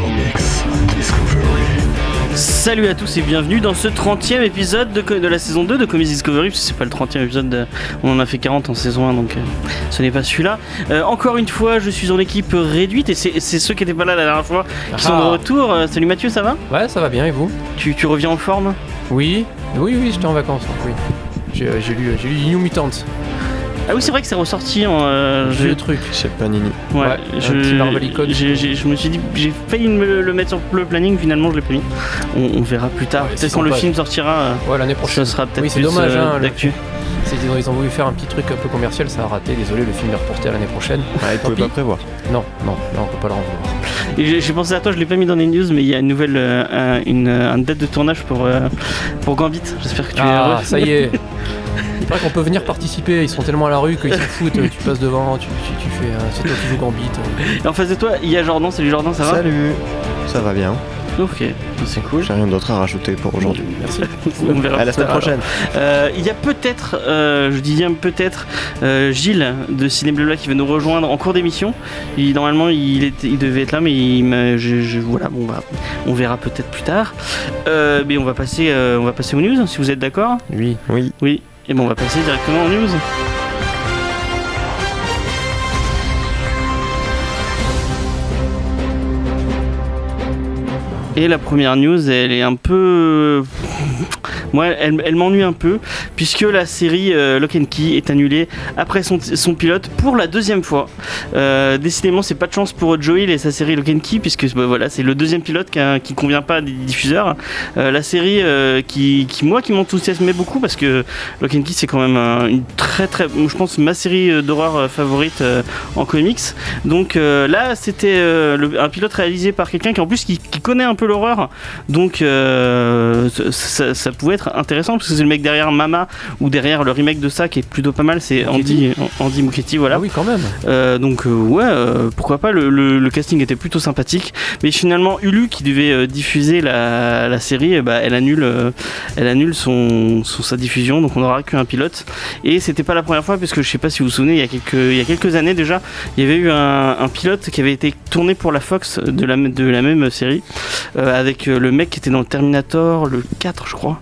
Comics Discovery. Salut à tous et bienvenue dans ce 30e épisode de, la saison 2 de Comics Discovery, parce que c'est pas le 30e épisode, de- on en a fait 40 en saison 1, donc euh, ce n'est pas celui-là. Euh, encore une fois, je suis en équipe réduite, et c'est ceux qui étaient pas là la dernière fois qui sont de Ah. retour. Euh, salut Mathieu, ça va? Ouais, ça va bien, et vous? Tu, tu reviens en forme? Oui, oui, oui, j'étais en vacances, oui. J'ai j'ai lu, j'ai lu New Mutants, Ah oui, c'est vrai que c'est ressorti en... euh, je- le truc. Chez Panini. Ouais, Ouais, un je, petit Marvel Icon. j'ai- j'ai- je me suis dit, j'ai failli me le, mettre sur le planning, finalement je l'ai pas mis. On, on verra plus tard. Ouais, peut-être 600 quand le film sortira, euh, Ouais, l'année ça prochaine. sera peut-être Oui, c'est plus dommage, euh, hein, le- d'actu. C'est- Ils ont, voulu faire un petit truc un peu commercial, ça a raté, désolé, le film est reporté à l'année prochaine. Ah, ils pouvaient pas prévoir. Non, non, non, on peut pas le renvoyer. Et j'ai- j'ai pensé à toi, je l'ai pas mis dans les news, mais il y a une nouvelle, euh, un- une, euh, une date de tournage pour, euh, pour Gambit. J'espère que tu es Ah, heureux. ça y est C'est vrai qu'on peut venir participer, ils sont tellement à la rue qu'ils s'en foutent, tu passes devant, tu, tu, tu fais, euh, c'est toi qui joues Gambit. Et en face de toi, il y a Jordan. Salut Jordan, ça va? Salut Ça va bien. Ok, c'est cool. J'ai rien d'autre à rajouter pour aujourd'hui. Merci. On verra À la semaine prochaine. Euh, il y a peut-être, euh, je dis bien peut-être, euh, Gilles de Ciné Blabla qui va nous rejoindre en cours d'émission. Il- Normalement, il, il devait être là, mais il je, je- voilà, bon, bah, on verra peut-être plus tard. Mais on va passer, on va passer aux news, si vous êtes d'accord. Oui. Oui. Oui. Et bon, on va passer directement aux news. Et la première news, elle est un peu. Moi, elle, m'ennuie un peu, puisque la série euh, Lock and Key est annulée après son, son pilote pour la deuxième fois. Euh, décidément, c'est pas de chance pour Joel et sa série Lock and Key, puisque bah, voilà, c'est le deuxième pilote qui, a- qui convient pas des diffuseurs. Euh, la série qui, moi, qui m'enthousiasmait beaucoup, parce que Lock and Key, c'est quand même un- une très très, je pense, ma série d'horreur favorite en comics. Donc là, c'était un pilote réalisé par quelqu'un qui en plus qui, connaît un peu l'horreur. Donc ça, ça pouvait être intéressant parce que c'est le mec derrière Mama ou derrière le remake de ça qui est plutôt pas mal. C'est Andy, Andy Muschietti, voilà. Ah oui, quand même. Euh, donc euh, ouais, euh, pourquoi pas, le, le- le casting était plutôt sympathique. Mais finalement, Hulu qui devait euh, diffuser la, la série, bah, elle annule, elle annule son, son- sa diffusion, donc on n'aura qu'un pilote. Et c'était pas la première fois, puisque je sais pas si vous vous souvenez, il y a quelques, il y a quelques années déjà, il y avait eu un, un pilote qui avait été tourné pour la Fox de la, de la même série, avec le mec qui était dans le Terminator, le 4 je crois.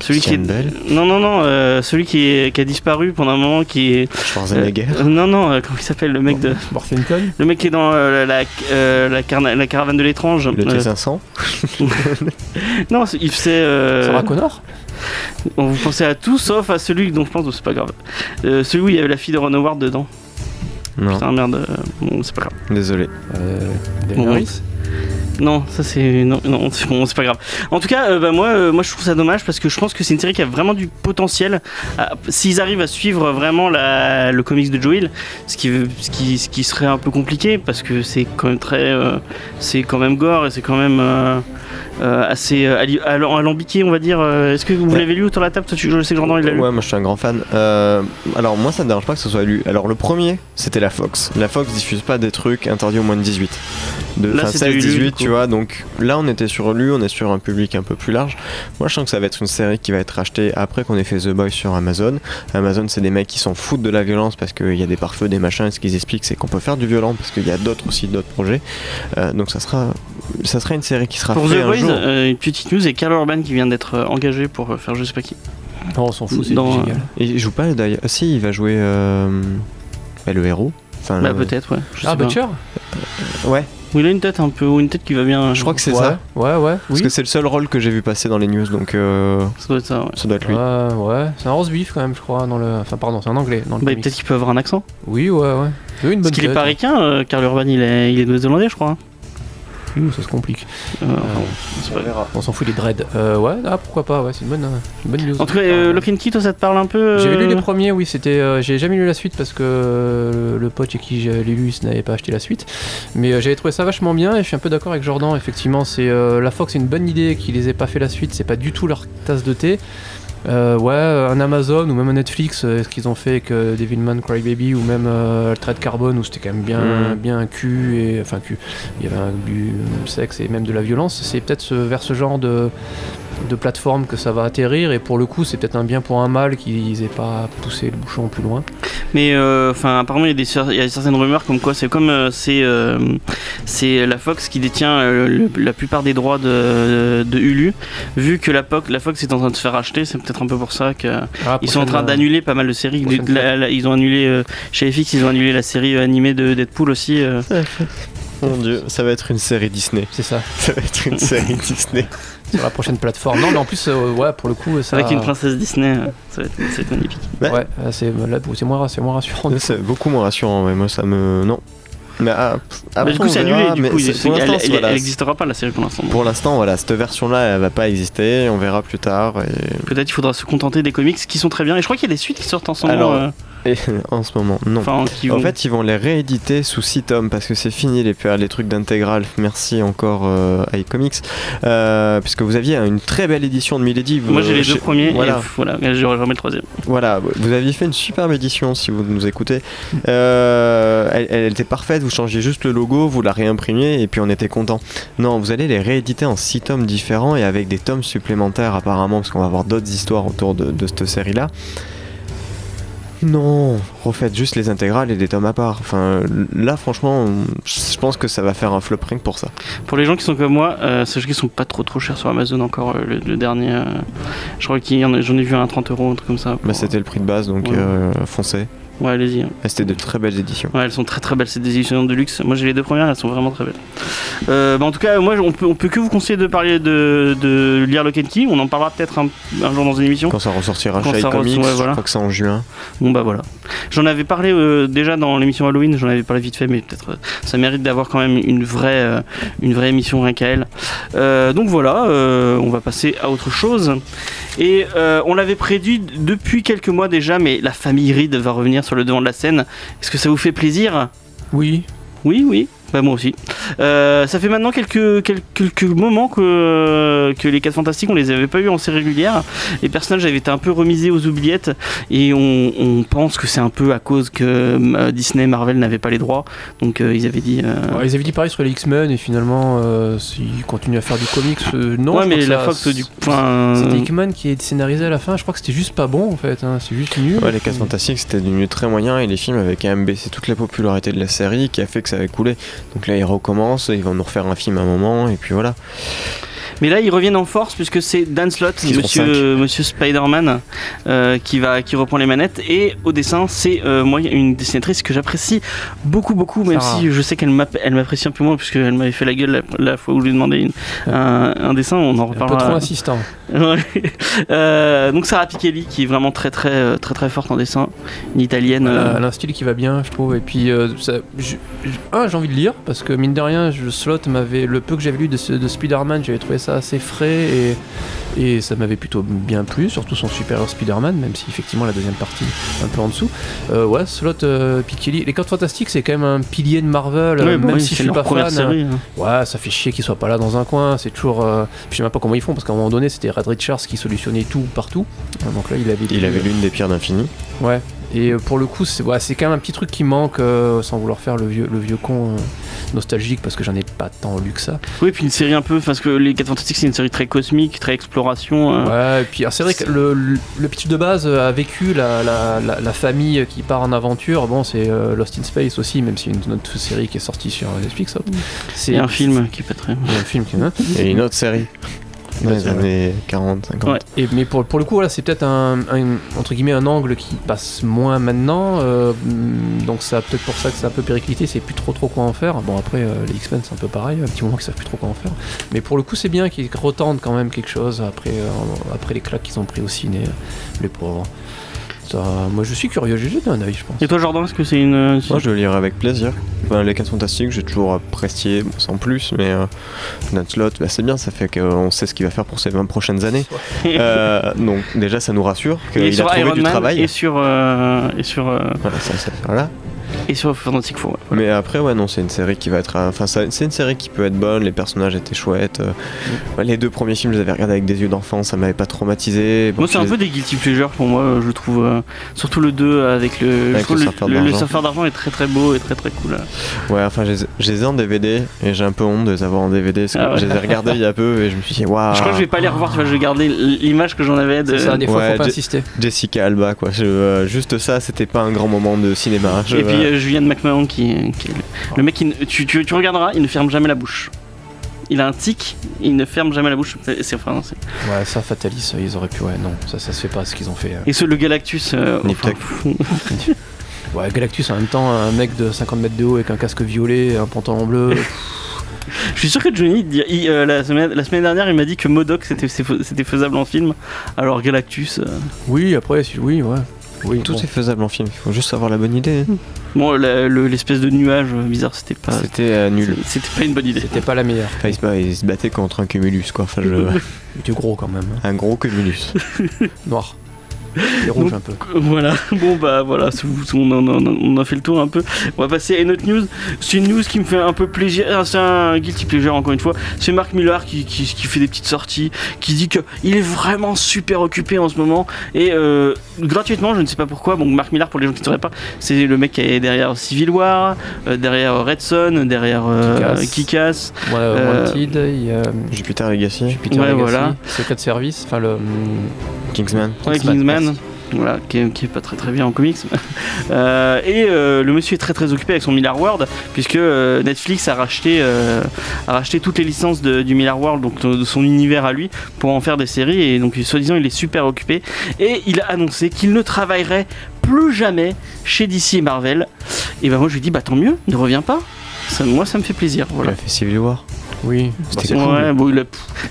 Celui qui est... Bell, Non, non, non, euh, celui qui, est, qui a disparu pendant un moment, qui est... Schwarzenegger. Euh, non, non, euh, comment il s'appelle le mec de. Morphington Le mec qui est dans euh, la, euh, la, carna- la caravane de l'étrange. Le Euh, T500. non, c'est- il faisait. euh, Sarah Connor on vous pensez à tout sauf à celui dont je pense, c'est pas grave. Euh, celui où il y avait la fille de Ron Howard dedans. Non, Putain, merde, bon, c'est pas grave. désolé. euh, Bon. Daenerys Non, ça c'est. Non, c'est pas grave. En tout cas, euh, bah, moi, euh, moi je trouve ça dommage parce que je pense que c'est une série qui a vraiment du potentiel. à- S'ils arrivent à suivre vraiment le comics de Joel, ce qui, ce, ce qui serait un peu compliqué parce que c'est quand même très. euh, c'est quand même gore et c'est quand même. Euh, assez euh, alambiqué, on va dire. Euh, Est-ce que vous Ouais. l'avez lu autour de la table Toi, tu- Je sais que Jordan il l'a lu. Ouais, moi je suis un grand fan. Alors moi ça me dérange pas que ce soit lu. Alors le premier, c'était la Fox. La Fox diffuse pas des trucs interdits au moins de 18. De Là, enfin, c'était 16, Hulu, 18, du coup. tu vois. Donc là on était sur lu, on est sur un public un peu plus large. Moi je sens que ça va être une série qui va être achetée après qu'on ait fait The Boys sur Amazon. Amazon c'est des mecs qui s'en foutent de la violence parce qu'il y a des pare-feux, des machins. Et ce qu'ils expliquent c'est qu'on peut faire du violent parce qu'il y a d'autres aussi, d'autres projets. Euh, donc ça sera, ça sera une série qui sera Pour The un Boys, jour. euh, une petite news et Carl Urban qui vient d'être euh, engagé pour euh, faire je sais pas qui. Non, on s'en fout, c'est Dans, génial. Et il joue pas d'ailleurs. Ah, si, il va jouer euh, bah, le héros. Enfin, Bah le- peut-être, ouais. Je Ah, sais pas. Butcher Ouais, Ou il a une tête un peu, ou une tête qui va bien. je crois que c'est ouais. ça. Ouais, ouais, Parce oui. que c'est le seul rôle que j'ai vu passer dans les news, donc euh, Ça doit être ça, ouais. ça doit être lui. Ouais, ouais. C'est un rose beef quand même, je crois. Dans le... Enfin, pardon, c'est un anglais. Dans le Bah, peut-être qu'il peut avoir un accent. Oui, ouais, ouais. Oui, une bonne Parce qu'il est pas ricain, euh, Karl Urban, il est, il est néo-zélandais, je crois. hein. Ça se complique. Euh, Euh, enfin, on s'en fout des dreads. Euh, ouais, ah, pourquoi pas, ouais, c'est une bonne, une bonne news. En tout cas, euh, Lock and Key, toi, ça te parle un peu euh, J'avais lu les premiers, oui, c'était. euh, j'ai jamais lu la suite parce que le pote chez qui j'ai lu n'avait pas acheté la suite. Mais euh, j'avais trouvé ça vachement bien et je suis un peu d'accord avec Jordan. Effectivement, c'est euh, la Fox, c'est une bonne idée qu'ils les aient pas fait la suite. C'est pas du tout leur tasse de thé. Euh, ouais, un Amazon ou même un Netflix, euh, ce qu'ils ont fait avec euh, Devilman Crybaby ou même euh, Altered Carbone où c'était quand même bien, Mhm. bien cul et enfin cul, il y avait un bu sexe et même de la violence. C'est peut-être ce- vers ce genre de de plateforme que ça va atterrir et pour le coup c'est peut-être un bien pour un mal qu'ils aient pas poussé le bouchon plus loin. Mais euh, enfin, apparemment, il y, a des cer- il y a certaines rumeurs comme quoi c'est comme euh, c'est euh, c'est la Fox qui détient euh, le- la plupart des droits de, de Hulu. Vu que la, Fox- la Fox est en train de se faire acheter, c'est peut-être un peu pour ça qu'ils Ah, sont en train euh, d'annuler pas mal de séries. prochaine La- la- ils ont annulé euh, chez FX, ils ont annulé la série euh, animée de Deadpool aussi. Mon dieu, ça va être une série Disney. C'est ça, Ça va être une série Disney. sur la prochaine plateforme. Non, mais en plus, euh, ouais, pour le coup, ça. avec une princesse Disney, euh, ça va être, ça va être magnifique. Ouais. Ouais, euh, c'est moins, rassurant. C'est beaucoup moins rassurant, mais moi ça me. Non. Mais ah, Mais du coup, c'est annulé. Du mais coup, elle- n'existera pas la série pour l'instant. Pour l'instant, voilà, cette version-là, elle va pas exister. On verra plus tard. Et, Peut-être il faudra se contenter des comics qui sont très bien. Et je crois qu'il y a des suites qui sortent en ce moment. Alors, euh, et en ce moment, non. enfin, En fait, ils vont les rééditer sous 6 tomes parce que c'est fini les, les trucs d'intégrale. Merci encore euh, à iComics. Euh, puisque vous aviez une très belle édition de Milady. vous- Moi j'ai les deux premiers Voilà. et voilà, je remets le troisième. Voilà, vous aviez fait une superbe édition si vous nous écoutez. Euh, elle, elle était parfaite, vous changiez juste le logo, vous la réimprimiez et puis on était content. Non, vous allez les rééditer en 6 tomes différents et avec des tomes supplémentaires apparemment parce qu'on va avoir d'autres histoires autour de, de cette série-là. Non, refaites juste les intégrales et des tomes à part. Enfin, là franchement, je pense que ça va faire un flop rien que pour ça. Pour les gens qui sont comme moi, euh, sachez qu'ils sont pas trop trop chers sur Amazon encore. euh, le, le dernier, euh, je crois qu'il y en a- j'en ai vu un à 30 euros, un truc comme ça. pour- Bah, c'était le prix de base donc Ouais. euh, foncez. Ouais, allez-y. Et C'était de très belles éditions. Ouais, elles sont très très belles, c'est des éditions de luxe. Moi j'ai les deux premières, elles sont vraiment très belles. Euh, bah, en tout cas, moi on peut, on peut que vous conseiller de parler de, de lire Lock and Key. On en parlera peut-être un, un jour dans une émission. Quand ça ressortira Quand chez ça je crois que c'est en juin. Bon bah voilà. J'en avais parlé euh, déjà dans l'émission Halloween, j'en avais parlé vite fait, mais peut-être euh, ça mérite d'avoir quand même une vraie, une vraie émission rien qu'à elle. Donc voilà, on va passer à autre chose. Et euh, on l'avait prédit depuis quelques mois déjà, mais la famille Reed va revenir sur le devant de la scène. Est-ce que ça vous fait plaisir? Oui, Oui, oui. Bah moi aussi. Euh, ça fait maintenant quelques, quelques, quelques moments que, que les 4 Fantastiques, on les avait pas eu en série régulière. Les personnages avaient été un peu remisés aux oubliettes et on, on pense que c'est un peu à cause que euh, Disney, Marvel n'avaient pas les droits. Donc euh, ils avaient dit... euh, Ouais, ils avaient dit pareil sur les X-Men et finalement, euh, s'ils continuent à faire du comics, euh, non. ouais, je mais crois que la ça- Fox du... Enfin, C'était Hickman qui est scénarisé à la fin, je crois que c'était juste pas bon en fait, hein, c'est juste nul. Ouais, les 4 Fantastiques c'était devenu très moyen et les films avaient quand même baissé toute la popularité de la série qui a fait que ça avait coulé. Donc là ils recommencent, ils vont nous refaire un film à un moment et puis voilà. Mais là, ils reviennent en force puisque c'est Dan Slott, monsieur, monsieur Spider-Man, euh, qui, va, qui reprend les manettes. Et au dessin, c'est euh, moi une dessinatrice que j'apprécie beaucoup, beaucoup, même Sarah. si je sais qu'elle m'app- elle m'apprécie un peu moins puisqu'elle m'avait fait la gueule la, la fois où je lui ai demandé une- un, un dessin. On en Un peu trop reparlera. insistant. Euh, donc Sarah Pichelli, qui est vraiment très, très, euh, très, très forte en dessin, une italienne. Elle a, un style qui va bien, je trouve. Et puis, ça, je- je- un, j'ai envie de lire parce que mine de rien, je, Slot m'avait le peu que j'avais lu de, de Spider-Man, j'avais trouvé ça assez frais et, et ça m'avait plutôt bien plu, surtout son supérieur Spider-Man, même si effectivement la deuxième partie un peu en dessous. Euh, ouais, Slot, euh, Pichelli, les 4 Fantastiques, c'est quand même un pilier de Marvel, ouais, même oui, si je c'est suis pas fan. série. hein. Ouais, ça fait chier qu'il soit pas là dans un coin. C'est toujours. euh, Je sais même pas comment ils font parce qu'à un moment donné, c'était Red Richards qui solutionnait tout partout. Donc là, il avait. Il avait l'une des pierres d'infini. Ouais. Et euh, pour le coup, c'est ouais, quand même un petit truc qui manque, euh, sans vouloir faire le vieux, le vieux con euh, nostalgique parce que j'en ai pas tant lu que ça. Oui, puis une série un peu, parce que les 4 Fantastiques, c'est une série très cosmique, très exploration. euh. Ouais, et puis c'est vrai que le, le, le pitch de base a vécu la, la, la, la famille qui part en aventure. Bon, c'est euh, Lost in Space aussi, même si une autre série qui est sortie sur Netflix. hop. C'est Et un film qui est pas très. Il y a un film qui. Et une autre série. Dans les années 40, 50. Ouais. Et, mais pour, pour le coup, voilà, c'est peut-être un, un- entre guillemets un angle qui passe moins maintenant. euh, donc ça peut-être pour ça que c'est un peu périclité, c'est plus trop trop quoi en faire. Bon après euh, les X-Men c'est un peu pareil, un petit moment qu'ils savent plus trop quoi en faire. Mais pour le coup c'est bien qu'ils retentent quand même quelque chose après, euh, après les claques qu'ils ont pris au ciné, les pauvres. Ça, moi je suis curieux, j'ai jeté un œil je pense. Et toi, Jordan, est-ce que c'est une. euh, Moi je le lirai avec plaisir. Enfin, les 4 Fantastiques, j'ai toujours apprécié, bon, sans plus, mais euh, Dan Slott, bah, c'est bien, ça fait qu'on sait ce qu'il va faire pour ces 20 prochaines années. Euh, donc déjà ça nous rassure Il est qu'il a sur trouvé Iron du Man travail. et sur. euh, et sur euh, Voilà, ça, ça, voilà. Et sur Fantastic Four. ouais. Mais après, ouais, non, c'est une série qui va être. Enfin, ça- c'est une série qui peut être bonne, les personnages étaient chouettes. euh, Mm. Les deux premiers films, je les avais regardés avec des yeux d'enfant, ça m'avait pas traumatisé. Bon, Moi, c'est un les- peu des guilty pleasures pour moi, euh, je trouve. euh, surtout le 2 avec le. Avec je trouve le le, surfeur le- le d'argent. surfeur d'argent est très très beau et très très cool. Ouais, enfin, je les en DVD et j'ai un peu honte de les avoir en DVD parce que Ah ouais. je les ai regardés il y a peu et je me suis dit, waouh. Je crois que je vais pas les revoir, tu vois, je vais garder l'image que j'en avais de. Ça, des fois, Ouais, faut pas j'ai- insister. Jessica Alba, quoi. Je- euh, juste ça, c'était pas un grand moment de cinéma. Je- Et puis euh, Julian McMahon qui, qui est le, le mec, qui tu, tu, tu regarderas, il ne ferme jamais la bouche. Il a un tic, il ne ferme jamais la bouche. C'est, enfin, Ouais, ça, Fatalis, ils auraient pu. Ouais, non, ça, ça se fait pas ce qu'ils ont fait. euh. Et ce, le Galactus. euh, enfin. Ouais, Galactus en même temps, un mec de 50 mètres de haut avec un casque violet, un pantalon bleu. je suis sûr que Johnny, il- euh, la, semaine, la semaine dernière, il m'a dit que Modoc c'était, faisable en film. Alors Galactus. euh, oui, après, oui, ouais. Oui, Tout bon. est faisable en film, il faut juste avoir la bonne idée. Bon, la- le- l'espèce de nuage bizarre, c'était pas. C'était euh, nul. C'était pas une bonne idée. C'était pas la meilleure. Enfin, il, se, bat- il se battait contre un cumulus, quoi. Enfin, je- Il était gros quand même. hein. un gros cumulus. Noir. Et rouge Donc, un peu. Voilà, bon bah voilà, on, en- a fait le tour un peu. On va passer à une autre news. C'est une news qui me fait un peu plaisir. Ah, C'est un guilty pleasure encore une fois. C'est Marc Millar qui, qui, qui fait des petites sorties, qui dit qu'il est vraiment super occupé en ce moment. Et euh, gratuitement, je ne sais pas pourquoi. Bon, Marc Millar, pour les gens qui ne sauraient pas, c'est le mec qui est derrière Civil War, euh, derrière Red Son, derrière euh. Kick-Ass. Ouais, Euh, Wanted, il y a Jupiter Legacy, Jupiter Ouais, Legacy, voilà. Secret Service, enfin le. Kingsman. Ouais, Kingsman, Kingsman, voilà, qui est, pas très très bien en comics. Euh, et euh, le monsieur est très très occupé avec son Miller World, puisque euh, Netflix a racheté, a racheté toutes les licences du Miller World, donc de, son univers à lui, pour en faire des séries. Et donc, soi-disant, il est super occupé. Et il a annoncé qu'il ne travaillerait plus jamais chez DC et Marvel. Et ben moi, je lui dis, bah tant mieux, ne reviens pas. Moi, ça me fait plaisir. Il Voilà. a fait Civil. Oui, C'était cool. Ouais, bon, il a,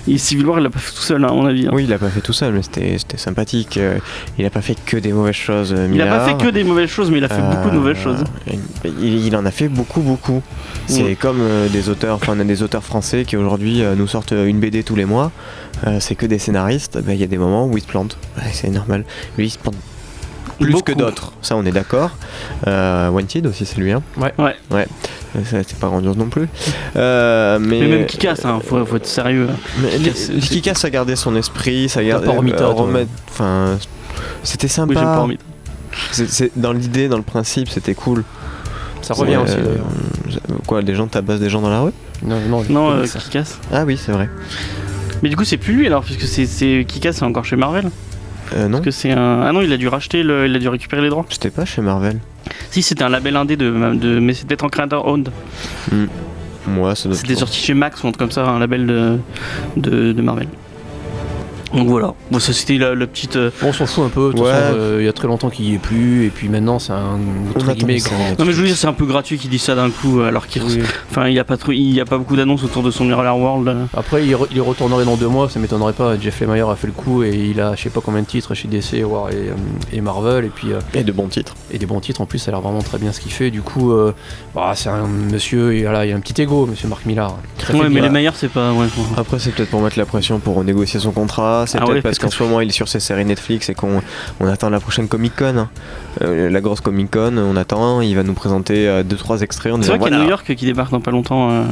il- Civil War, il l'a pas fait tout seul, hein, à mon avis. hein. Oui, il a pas fait tout seul, mais c'était sympathique. euh, Il a pas fait que des mauvaises choses. euh, Il a pas Millard. fait que des mauvaises choses, mais il a fait beaucoup de mauvaises Euh, choses. Il, il en a fait beaucoup, beaucoup. C'est comme euh, des auteurs, enfin on a des auteurs français qui aujourd'hui euh, nous sortent une BD tous les mois. C'est que des scénaristes. Ben, Il y a des moments où ils se plantent. Ouais, c'est normal. Lui, il se plante plus Beaucoup. que d'autres. Ça, on est d'accord. Euh, Wanted aussi, c'est lui. Hein. Ouais. Ouais. Ouais. C'est pas grandiose non plus. Euh, mais Mais même qui casse, hein, faut, faut être sérieux. c'est- Kick-Ass a gardé son esprit, ça a gardé. euh, Enfin, c'était Oui, sympa. envie. C'est- c'est- dans l'idée, dans le principe, c'était cool. ça revient Euh, aussi d'ailleurs. Quoi, des gens tabassent des gens dans la rue? Non, non, Non, euh, casse. Ah oui, c'est vrai. Mais du coup, c'est plus lui alors, puisque c'est, c'est qui casse, c'est encore chez Marvel. Euh, non, Parce que c'est un. Ah non, il a dû racheter, le... il a dû récupérer les droits. j'étais pas chez Marvel. Si, c'était un label indé de, de... mais c'était peut-être en creator owned. Moi, ça doit C'était sorti chez Max ou un truc comme ça, un label de, de, de Marvel. Donc voilà. Bon, ça c'était la, la petite. euh, Bon, on s'en fout un peu. De toute Ouais. façon, euh, il y a très longtemps qu'il y est plus, et puis maintenant c'est un entre guillemets ça, grand. Non mais je veux dire, c'est un peu gratuit qu'il dit ça d'un coup, alors qu'il. Oui. Enfin, il y a pas trop, il y a pas beaucoup d'annonces autour de son Mirror World. euh. Après, il, re- il y retournerait dans deux mois, ça m'étonnerait pas. Jeff Lemire a fait le coup et il a je sais pas combien de titres chez DC, War et, euh, et Marvel, et puis euh, Et de bons titres. et des bons titres en plus. Ça a l'air vraiment très bien ce qu'il fait. Du coup, euh, bah, c'est un monsieur, il a un petit ego, monsieur Marc Millar. Très Ouais, mais les meilleurs, c'est pas. Ouais. Après, c'est peut-être pour mettre la pression pour renégocier son contrat. C'est Ah peut-être parce qu'en ce moment, il est sur ses séries Netflix et qu'on on attend la prochaine Comic Con. hein. Euh, la grosse Comic Con, on attend. Il va nous présenter 2-3 extraits. en C'est vrai qu'il y a. New York qui débarque dans pas longtemps. Euh...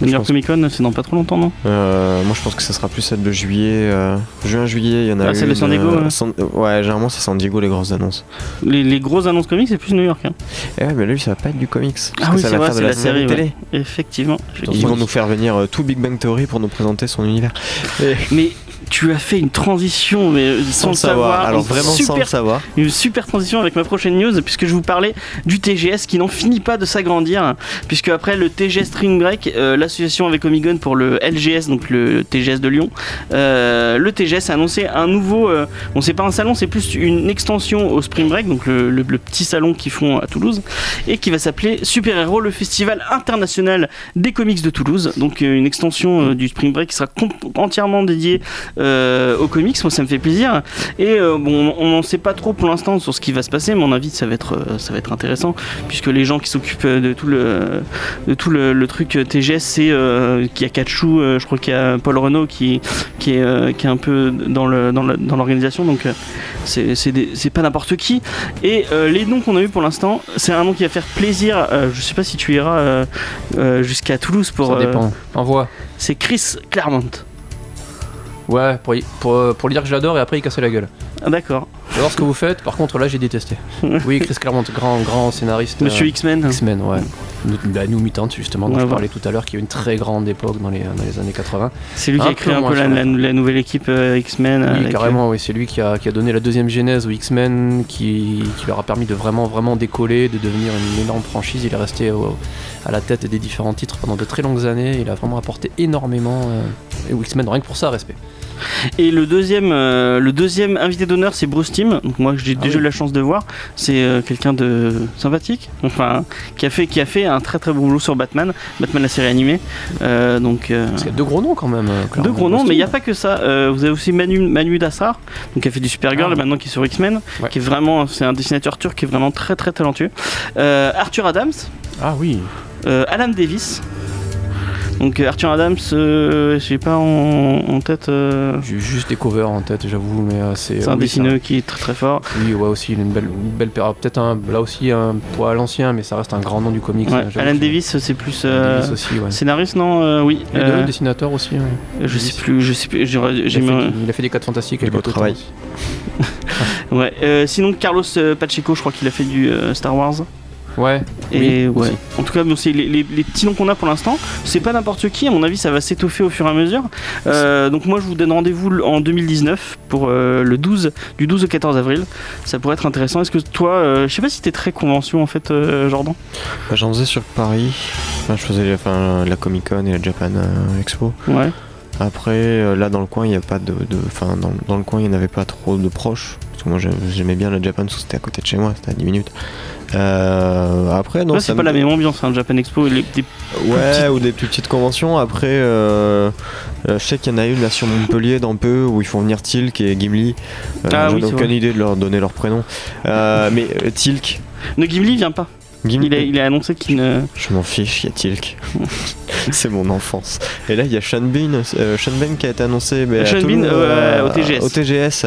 New York Comic Con, c'est dans pas trop longtemps, non? Euh, moi, je pense que ça sera plus celle de juillet. euh, Juin-juillet, il y en a Ah, celle de une, San Diego, euh, ouais. San- ouais, généralement, c'est San Diego les grosses annonces. les, les grosses annonces comics, c'est plus New York. Hein. Et ouais, mais lui, ça va pas être du comics. Parce Ah oui, ça c'est c'est la, la série, télé. Effectivement. Ils vont nous faire venir euh, tout Big Bang Theory pour nous présenter son univers. Mais tu as fait une transition, mais sans, Sans le savoir. Alors vraiment sans le super, savoir. une super transition avec ma prochaine news, puisque je vous parlais du TGS qui n'en finit pas de s'agrandir, puisque après le TGS Spring Break, euh, l'association avec Omigon pour le LGS, donc le TGS de Lyon, euh, le TGS a annoncé un nouveau, euh, bon c'est pas un salon, c'est plus une extension au Spring Break, donc le, le- le petit salon qu'ils font à Toulouse, et qui va s'appeler Super Héros, le festival international des comics de Toulouse, donc euh, une extension du Spring Break qui sera entièrement dédiée euh, aux comics. Moi, ça me fait plaisir. Et euh, bon, on n'en sait pas trop pour l'instant sur ce qui va se passer. Mais mon avis, ça va être, euh, ça va être intéressant puisque les gens qui s'occupent de tout le, de tout le, le truc TGS, c'est euh, qu'il y a Kachou, euh, je crois qu'il y a Paul Renault qui, qui est, euh, qui est un peu dans le, dans l'organisation. Donc euh, c'est pas n'importe qui. Et euh, les noms qu'on a eu pour l'instant, c'est un nom qui va faire plaisir. Euh, je sais pas si tu iras euh, euh, jusqu'à Toulouse pour. Ça euh, dépend. Envoie. c'est Chris Claremont. Ouais, pour, y- pour, pour lui dire que je l'adore et après il cassait la gueule. Ah, D'accord. J'adore ce que vous faites, par contre là j'ai détesté. Oui, Chris Claremont, grand, grand scénariste. Monsieur euh, X-Men. X-Men, ouais. Nous, bah, nous Mutants, justement, dont Ouais, je parlais tout à l'heure, qui a eu une très grande époque dans les, dans les années 80. C'est lui qui a créé un peu la, sur la la- la nouvelle équipe euh, X-Men. Oui, avec, carrément, oui. C'est lui qui a, qui a donné la deuxième genèse aux X-Men, qui, qui leur a permis de vraiment, vraiment décoller, de devenir une énorme franchise. Il est resté au- à la tête des différents titres pendant de très longues années. Il a vraiment apporté énormément euh, aux X-Men, rien que pour ça, respect. Et le deuxième, euh, le deuxième invité d'honneur, c'est Bruce Timm. Donc moi, j'ai Ah déjà oui. eu la chance de voir. C'est euh, quelqu'un de sympathique, enfin, qui a fait, qui a fait un très très bon boulot sur Batman, Batman la série animée. Euh, donc a deux gros noms quand même. deux gros noms, mais il n'y a pas que ça. Vous avez aussi Manu, Manu Dassar, donc qui a fait du Supergirl Ah. et maintenant qui est sur X-Men, Ouais. qui est vraiment, c'est un dessinateur turc qui est vraiment très très talentueux. Arthur Adams, Ah oui. Alan Davis. Donc euh, Arthur Adams, euh, je sais pas en, en tête. euh, J'ai juste des covers en tête, j'avoue, mais euh, c'est. c'est un oui, dessineux qui est très très fort. Oui, ouais, aussi, il a une belle, une belle paire. Peut-être un, là aussi un poids à l'ancien, mais ça reste un grand nom du comics. Ouais, hein, j'avoue Alan Davis, c'est plus Alan euh, Davis aussi, ouais. scénariste, non Euh, Oui. Euh, deux, dessinateur aussi. hein. je sais plus, je sais plus. Il, j'ai a fait, mis- il a fait des 4 fantastiques beau Otto travail. Ouais. euh, sinon Carlos euh, Pacheco, je crois qu'il a fait du euh, Star Wars. Ouais, Et Oui, ouais. En tout cas, bon, c'est les, les- les petits noms qu'on a pour l'instant. C'est pas n'importe qui. À mon avis, ça va s'étoffer au fur et à mesure. Euh, donc moi, je vous donne rendez-vous en 2019 pour euh, le 12 du 12 au 14 avril. Ça pourrait être intéressant. Est-ce que toi, euh, je sais pas si t'es très convention en fait, euh, Jordan? Bah, J'en faisais sur Paris. Enfin, je faisais enfin, la Comic Con et la Japan euh, Expo. Ouais. Après, là dans le coin, il n'y a pas de. de- Enfin, dans, dans le coin, il n'y en avait pas trop de proches. Parce que moi, j'ai- j'aimais bien la Japan parce que c'était à côté de chez moi, c'était à 10 minutes. Euh, après, non, c'est me- pas la même ambiance. Hein, Japan Expo. et les- des- Ouais, petites- ou des plus petites conventions. Après, euh, euh, je sais qu'il y en a une là sur Montpellier dans peu où ils font venir Tilk et Gimli. Euh, Ah J'en oui, ai c'est aucune vrai. idée de leur donner leur prénom. Mais Tilk. Ne Gimli vient pas. Gimli. Il a, il a annoncé qu'il ne. Je m'en fiche, il y a Tilk. c'est mon enfance. Et là, il y a Sean Bean, Sean Bean qui a été annoncé à Sean Bean, au TGS. Au TGS.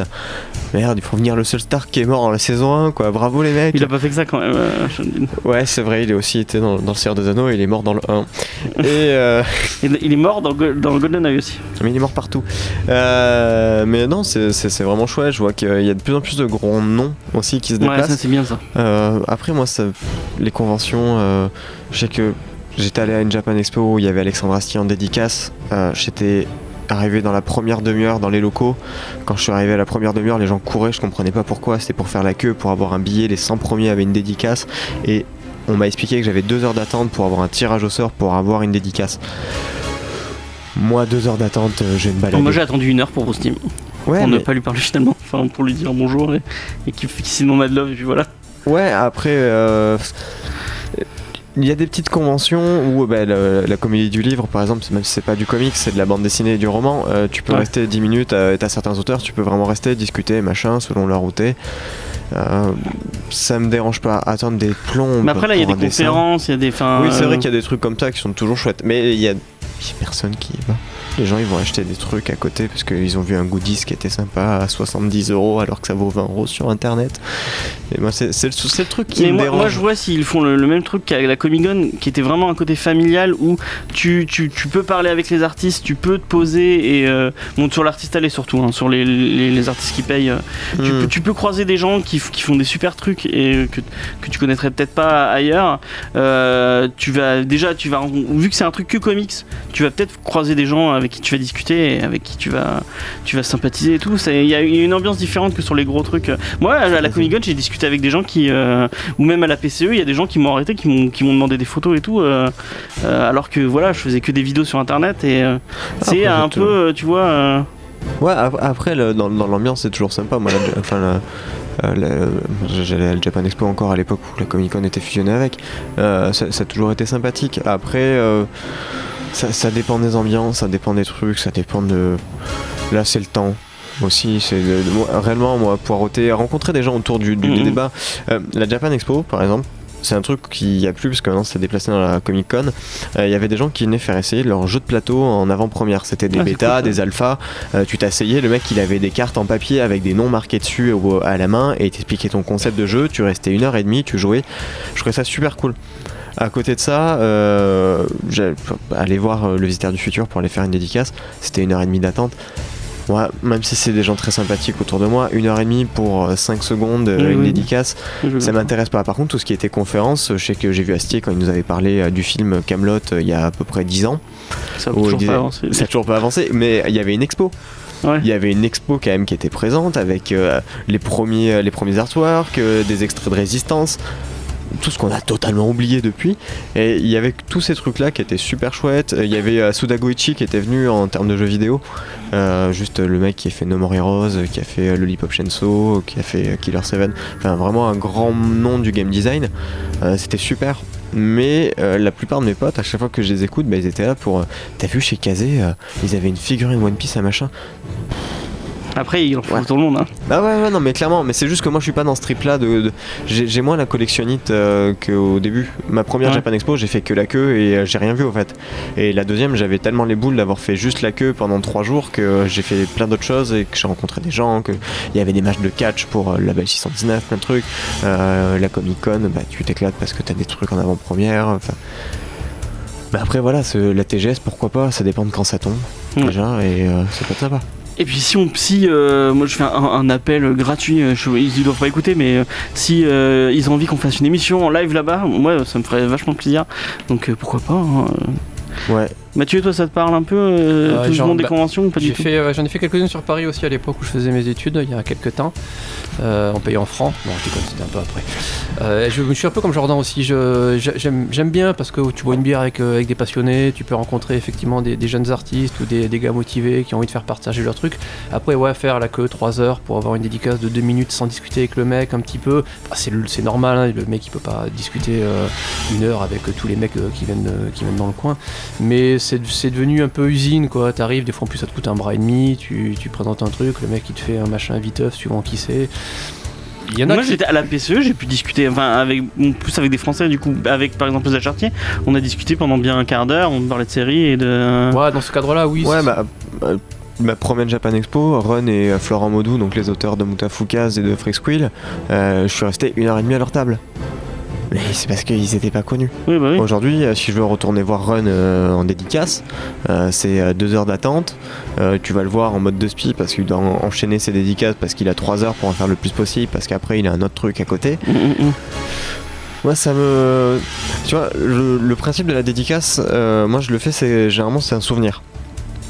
Merde, il faut venir le seul star qui est mort dans la saison 1, quoi. Bravo les mecs. Il a pas fait que ça quand même. euh. Ouais, c'est vrai, il a aussi été dans, dans le Seigneur des Anneaux et il est mort dans le 1. Et euh, Il il est mort dans, dans GoldenEye aussi. mais il est mort partout. Euh, mais non, c'est- vraiment chouette. Je vois qu'il y a de plus en plus de gros noms aussi qui se Ouais, déplacent. ça c'est bien ça. Euh, après, moi, ça, les conventions, je sais que j'étais allé à une Japan Expo où il y avait Alexandre Astier en dédicace. J'étais arrivé dans la première demi-heure dans les locaux. Quand je suis arrivé à la première demi-heure, les gens couraient, je comprenais pas pourquoi. C'était pour faire la queue, pour avoir un billet. Les 100 premiers avaient une dédicace. Et on m'a expliqué que j'avais deux heures d'attente pour avoir un tirage au sort pour avoir une dédicace. Moi, deux heures d'attente, euh, je vais me balader. Moi j'ai attendu une heure pour Timm. ouais, pour mais- ne pas lui parler finalement. Enfin, pour lui dire bonjour et, et qu'il qu'il signe mon Mad Love. Et puis voilà. Ouais, après, euh, il y a des petites conventions où bah, le- la comédie du livre, par exemple, même si c'est pas du comics, c'est de la bande dessinée et du roman, euh, tu peux Ouais. rester 10 minutes, euh, t'as certains auteurs, tu peux vraiment rester, discuter, machin, selon leur route. Euh, ça me dérange pas. Attendre des plombs. Mais après là il y a des conférences, il y a des. enfin, Oui, c'est vrai euh, qu'il y a des trucs comme ça qui sont toujours chouettes, mais il y a, il y a personne qui y va. Les gens ils vont acheter des trucs à côté parce qu'ils ont vu un goodies qui était sympa à 70 euros alors que ça vaut 20 euros sur internet. Et moi, c'est le, truc qui Mais me moi, dérange. moi, je vois s'ils font le, le même truc qu'à la Comic Con, qui était vraiment un côté familial où tu, tu, tu peux parler avec les artistes, tu peux te poser et euh, bon sur l'artiste allé surtout, hein, sur les, les, les artistes qui payent. euh, tu, Hmm. peux, tu peux croiser des gens qui, qui font des super trucs et que, que tu connaîtrais peut-être pas ailleurs. Euh, tu vas déjà, tu vas vu que c'est un truc que comics, tu vas peut-être croiser des gens avec qui tu vas discuter et avec qui tu vas tu vas sympathiser et tout. Il y, a une ambiance différente que sur les gros trucs. Moi, à la Comic Con, j'ai discuté avec des gens qui, euh, ou même à la PCE, il y a des gens qui m'ont arrêté, qui m'ont demandé des photos et tout, euh, euh, alors que voilà, je faisais que des vidéos sur Internet et euh, c'est un peu, tu vois. Ouais, ap- après, le- dans, dans l'ambiance, c'est toujours sympa. Moi, la- enfin, la- euh, la- j'allais à la Japan Expo encore à l'époque où la Comic Con était fusionnée avec. Euh, ça, ça a toujours été sympathique. Après, euh, ça, ça dépend des ambiances, ça dépend des trucs, ça dépend de. Là, c'est le temps aussi. C'est de- réellement moi poireauter, rencontrer des gens autour du, du- Mhm. débat. Euh, la Japan Expo, par exemple. C'est un truc qui a plu parce que maintenant c'est déplacé dans la Comic Con. Euh, Il y avait des gens qui venaient faire essayer leur jeu de plateau en avant-première. C'était des Ah, bêtas, cool, des alphas. Euh, tu t'asseyais, le mec il avait des cartes en papier avec des noms marqués dessus à la main et il t'expliquait ton concept de jeu. Tu restais une heure et demie, tu jouais. Je trouvais ça super cool. À côté de ça, euh, aller voir euh, le visiteur du futur pour aller faire une dédicace, c'était une heure et demie d'attente. Moi, même si c'est des gens très sympathiques autour de moi, une heure et demie pour 5 secondes, euh, Oui, une oui. dédicace, ça m'intéresse pas. Par contre, tout ce qui était conférence, je sais que j'ai vu Astier quand il nous avait parlé euh, du film Camelot il y a à peu près 10 ans. Ça a où il toujours pas avancé. Ça n'a toujours pas avancé, mais il y avait une expo. Ouais. Il y avait une expo quand même qui était présente avec euh, les, premiers, les premiers artworks, euh, des extraits de résistance, tout ce qu'on a totalement oublié depuis. Et il y avait tous ces trucs-là qui étaient super chouettes. Il y avait euh, Suda Goichi qui était venu en termes de jeux vidéo. Euh, juste le mec qui a fait No More Heroes, qui a fait euh, Lollipop Chainsaw, qui a fait Killer 7. Enfin, vraiment un grand nom du game design. C'était super. Mais la plupart de mes potes, à chaque fois que je les écoute, bah, ils étaient là pour. T'as vu chez Kazé, ils avaient une figurine One Piece à machin? Après, il en faut Ouais. tout le monde. Hein. Ah ouais, ouais, non, mais clairement, mais c'est juste que moi je suis pas dans ce trip là de. de- J'ai moins la collectionnite euh, qu'au début. Ma première Ouais. Japan Expo, j'ai fait que la queue et euh, j'ai rien vu au fait. Et la deuxième, j'avais tellement les boules d'avoir fait juste la queue pendant trois jours que euh, j'ai fait plein d'autres choses et que j'ai rencontré des gens, que il y avait des matchs de catch pour la Belle 619, plein de trucs. La Comic Con, bah tu t'éclates parce que t'as des trucs en avant-première. Enfin. Bah après voilà, ce- la TGS, pourquoi pas, ça dépend de quand ça tombe déjà et peut être sympa. Et puis si on si euh, moi je fais un, appel gratuit, euh, ils doivent pas écouter, mais euh, si euh, ils ont envie qu'on fasse une émission en live là-bas, moi ça me ferait vachement plaisir. Donc euh, pourquoi pas. hein. Ouais. Mathieu, toi ça te parle un peu euh, Ouais, tout le monde des bah, conventions ou pas du J'ai tout fait, euh, J'en ai fait quelques-unes sur Paris aussi à l'époque où je faisais mes études, il y a quelques temps, euh, en payant en francs. Bon, je déconne, c'était un peu après. Euh, je, je suis un peu comme Jordan aussi, j'aime bien parce que tu bois une bière avec, euh, avec des passionnés, tu peux rencontrer effectivement des, des jeunes artistes ou des, des gars motivés qui ont envie de faire partager leur truc. Après, ouais, faire la queue 3 heures pour avoir une dédicace de 2 minutes sans discuter avec le mec un petit peu, bah, c'est normal, hein, le mec il peut pas discuter euh, une heure avec euh, tous les mecs euh, qui, viennent, euh, qui viennent dans le coin. Mais c'est c'est devenu un peu usine quoi. T'arrives, des fois en plus ça te coûte un bras et demi, tu, tu présentes un truc, le mec il te fait un machin viteuf suivant qui c'est. Il y en a Moi qui- j'étais à la PCE, j'ai pu discuter, enfin avec plus avec des Français du coup, avec par exemple Zach Chartier, on a discuté pendant bien un quart d'heure, on parlait de séries et de. Ouais, dans ce cadre-là, oui. Ouais, c'est- bah, euh, ma première Japan Expo, Run et euh, Florent Maudou, donc les auteurs de Mutafukaz et de Freak Squill, euh, je suis resté une heure et demie à leur table. Mais c'est parce qu'ils étaient pas connus. Oui bah oui. Aujourd'hui, euh, si je veux retourner voir Run euh, en dédicace, euh, c'est deux heures d'attente. Euh, tu vas le voir en mode de spi parce qu'il doit en- enchaîner ses dédicaces parce qu'il a trois heures pour en faire le plus possible parce qu'après il a un autre truc à côté. Mm, mm, mm. Moi, ça me. Tu vois, le, le principe de la dédicace, moi, je le fais, c'est généralement, c'est un souvenir.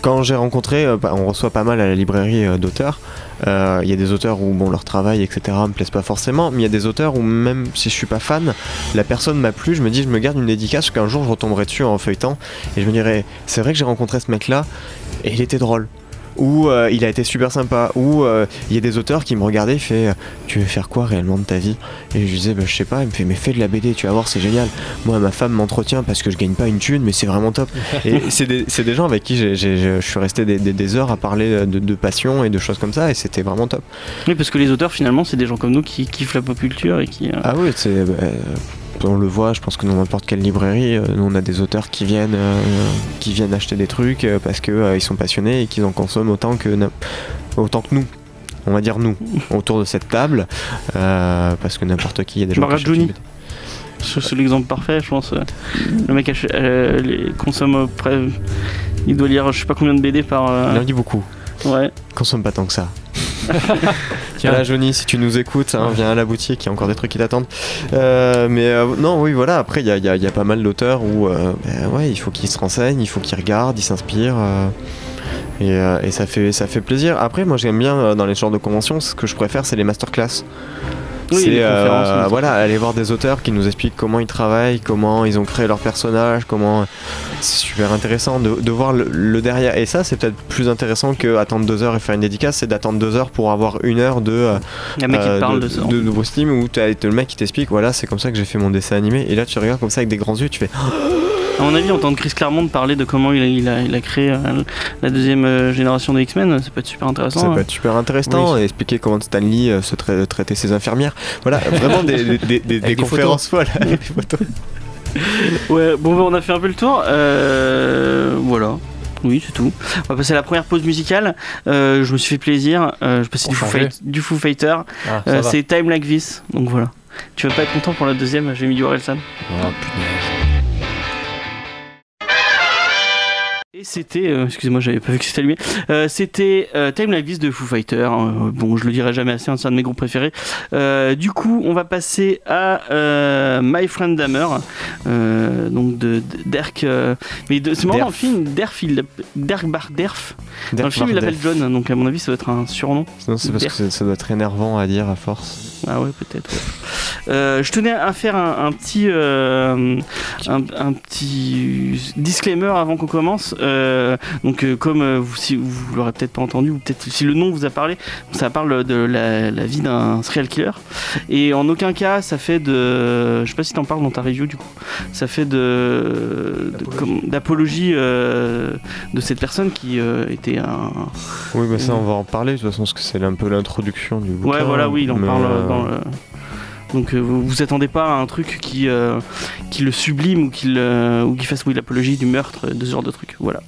Quand j'ai rencontré, euh, bah, on reçoit pas mal à la librairie euh, d'auteurs. Euh, Il y a des auteurs où bon, leur travail, etc., me plaisent pas forcément, mais il y a des auteurs où même si je suis pas fan, la personne m'a plu, je me dis, je me garde une dédicace, qu'un jour je retomberai dessus en feuilletant, et je me dirai, c'est vrai que j'ai rencontré ce mec-là, et il était drôle. Ou euh, il a été super sympa. Ou euh, il y a des auteurs qui me regardaient, il fait euh, Tu veux faire quoi réellement de ta vie? Et je disais bah, Je sais pas. Il me fait Mais fais de la BD, tu vas voir, c'est génial. Moi, ma femme m'entretient parce que je gagne pas une thune, mais c'est vraiment top. et c'est des, des gens avec qui je suis resté des, des- des heures à parler de, de passion et de choses comme ça, et c'était vraiment top. Oui parce que les auteurs finalement c'est des gens comme nous qui kiffent la pop culture et qui. euh, Ah oui, c'est. bah, on le voit, je pense que dans n'importe quelle librairie, euh, nous on a des auteurs qui viennent, euh, qui viennent acheter des trucs euh, parce que euh, ils sont passionnés et qu'ils en consomment autant que, autant que nous. On va dire nous, autour de cette table, euh, parce que n'importe qui, il y a des gens qui Johnny. C'est l'exemple parfait, je pense. Le mec euh, les consomme près. Il doit lire je sais pas combien de BD par. euh, Il en dit beaucoup, Ouais. consomme pas tant que ça. Tiens. Voilà, Johnny, si tu nous écoutes, hein, viens à la boutique, il y a encore des trucs qui t'attendent. Euh, mais euh, non, oui, voilà, après, il y a, pas mal d'auteurs où euh, ben ouais, il faut qu'ils se renseignent, il faut qu'ils regardent, ils s'inspirent. et, ça, fait, ça fait plaisir. Après, moi, j'aime bien dans les genres de conventions, ce que je préfère, c'est les masterclass. Oui, c'est les euh, voilà, aller voir des auteurs qui nous expliquent comment ils travaillent, comment ils ont créé leur personnage, comment c'est super intéressant de, de voir le, le derrière. Et ça, c'est peut-être plus intéressant que attendre deux heures et faire une dédicace, c'est d'attendre deux heures pour avoir une heure de euh, Il y a un mec qui euh, te parle de, de, ça. de nouveau Steam où t'as le mec qui t'explique voilà c'est comme ça que j'ai fait mon dessin animé et là tu regardes comme ça avec des grands yeux tu fais À mon avis, entendre Chris Claremont parler de comment il a, il a, il a créé euh, la deuxième euh, génération de X-Men, ça peut être super intéressant. Ça hein. peut être super intéressant et expliquer comment Stan Lee euh, se traitait ses infirmières. Voilà, vraiment des, des, des- des- des des conférences folles avec des photos. Ouais, bon, bah, on a fait un peu le tour. Euh, voilà. Oui, c'est tout. On va passer à la première pause musicale. Euh, je me suis fait plaisir. Euh, je passais du. Fight- du Foo Fighter. Ah, Euh, c'est Time Like This. Donc voilà. Tu vas pas être content pour la deuxième J'ai mis du Orelsan. Oh, punaise. Et c'était, euh, excusez-moi, j'avais pas vu que c'était allumé. Euh, c'était euh, Time Like This de Foo Fighters. Euh, bon, je le dirai jamais assez, hein, c'est un de mes groupes préférés. Euh, du coup, on va passer à euh, My Friend euh, donc de, de Dirk. euh, mais de- c'est marrant dans le film, Derf, il, Dirk Bar Derf. Dans le film, il l'appelle John, donc à mon avis, ça doit être un surnom. Non, c'est parce que ça- doit être énervant à dire à force. Ah ouais, peut-être. ouais. Je tenais à faire un, un petit, un, un petit disclaimer avant qu'on commence. Euh, donc, euh, comme euh, vous, si vous l'aurez peut-être pas entendu, ou peut-être si le nom vous a parlé, ça parle de la, la vie d'un serial killer. Et en aucun cas, ça fait de. Je sais pas si t'en parles dans ta review du coup. Ça fait de. d'apologie euh, de cette personne qui euh, était un. Oui, mais ça, on va en parler de toute façon, parce que c'est un peu l'introduction du bouquin. Ouais, voilà, oui, il en mais, parle euh, dans le. Donc euh, vous vous attendez pas à un truc qui, euh, qui le sublime ou qui, ou qui fasse oui, l'apologie du meurtre, de ce genre de truc. Voilà.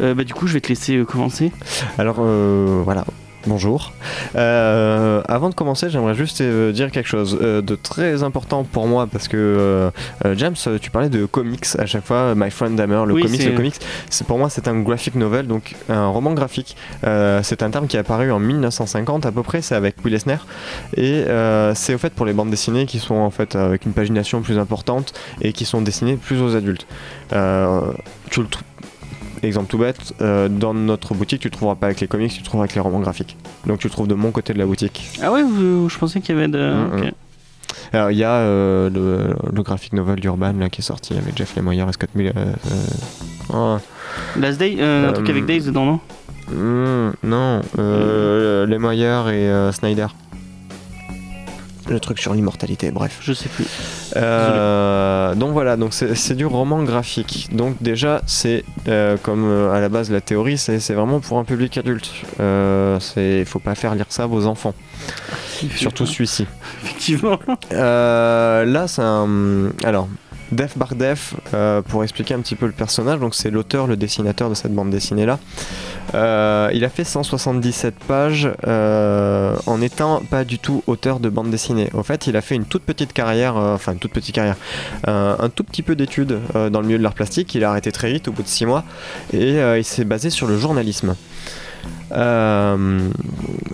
Euh, bah, du coup, je vais te laisser euh, commencer. Alors euh, voilà. Bonjour. Euh, avant de commencer, j'aimerais juste euh, dire quelque chose euh, de très important pour moi parce que James, tu parlais de comics à chaque fois. My Friend Hammer, le Oui, comics, le comics. C'est pour moi, c'est un graphic novel, donc un roman graphique. C'est un terme qui est apparu en 1950 à peu près. C'est avec Will Eisner et c'est au fait pour les bandes dessinées qui sont en fait avec une pagination plus importante et qui sont dessinées plus aux adultes. Tu le trou- Exemple tout bête, euh, dans notre boutique, tu trouveras pas avec les comics, tu trouveras avec les romans graphiques. Donc tu le trouves de mon côté de la boutique. Ah ouais, vous- je pensais qu'il y avait de. Mm, ok. Alors il y a euh, le, le graphic novel d'Urban là, qui est sorti avec Jeff Lemire et Scott Miller. euh, euh, Last Day, un truc avec Days dedans, non? oh, hmm, non, euh, Lemire et Snyder. Le truc sur l'immortalité, bref. Je sais plus. Euh, donc voilà, donc c'est c'est du roman graphique. Donc déjà, c'est euh, comme euh, à la base la théorie, c'est c'est vraiment pour un public adulte. Euh, c'est faut pas faire lire ça à vos enfants, surtout celui-ci. Effectivement. Euh, là, c'est un. Alors, Def Bar Def, euh, pour expliquer un petit peu le personnage, donc c'est l'auteur, le dessinateur de cette bande dessinée là. Euh, il a fait 177 pages euh, en étant pas du tout auteur de bande dessinée. Au fait, il a fait une toute petite carrière, enfin une toute petite carrière, un tout petit peu d'études dans le milieu de l'art plastique. Il a arrêté très vite au bout de 6 mois et il s'est basé sur le journalisme. Euh,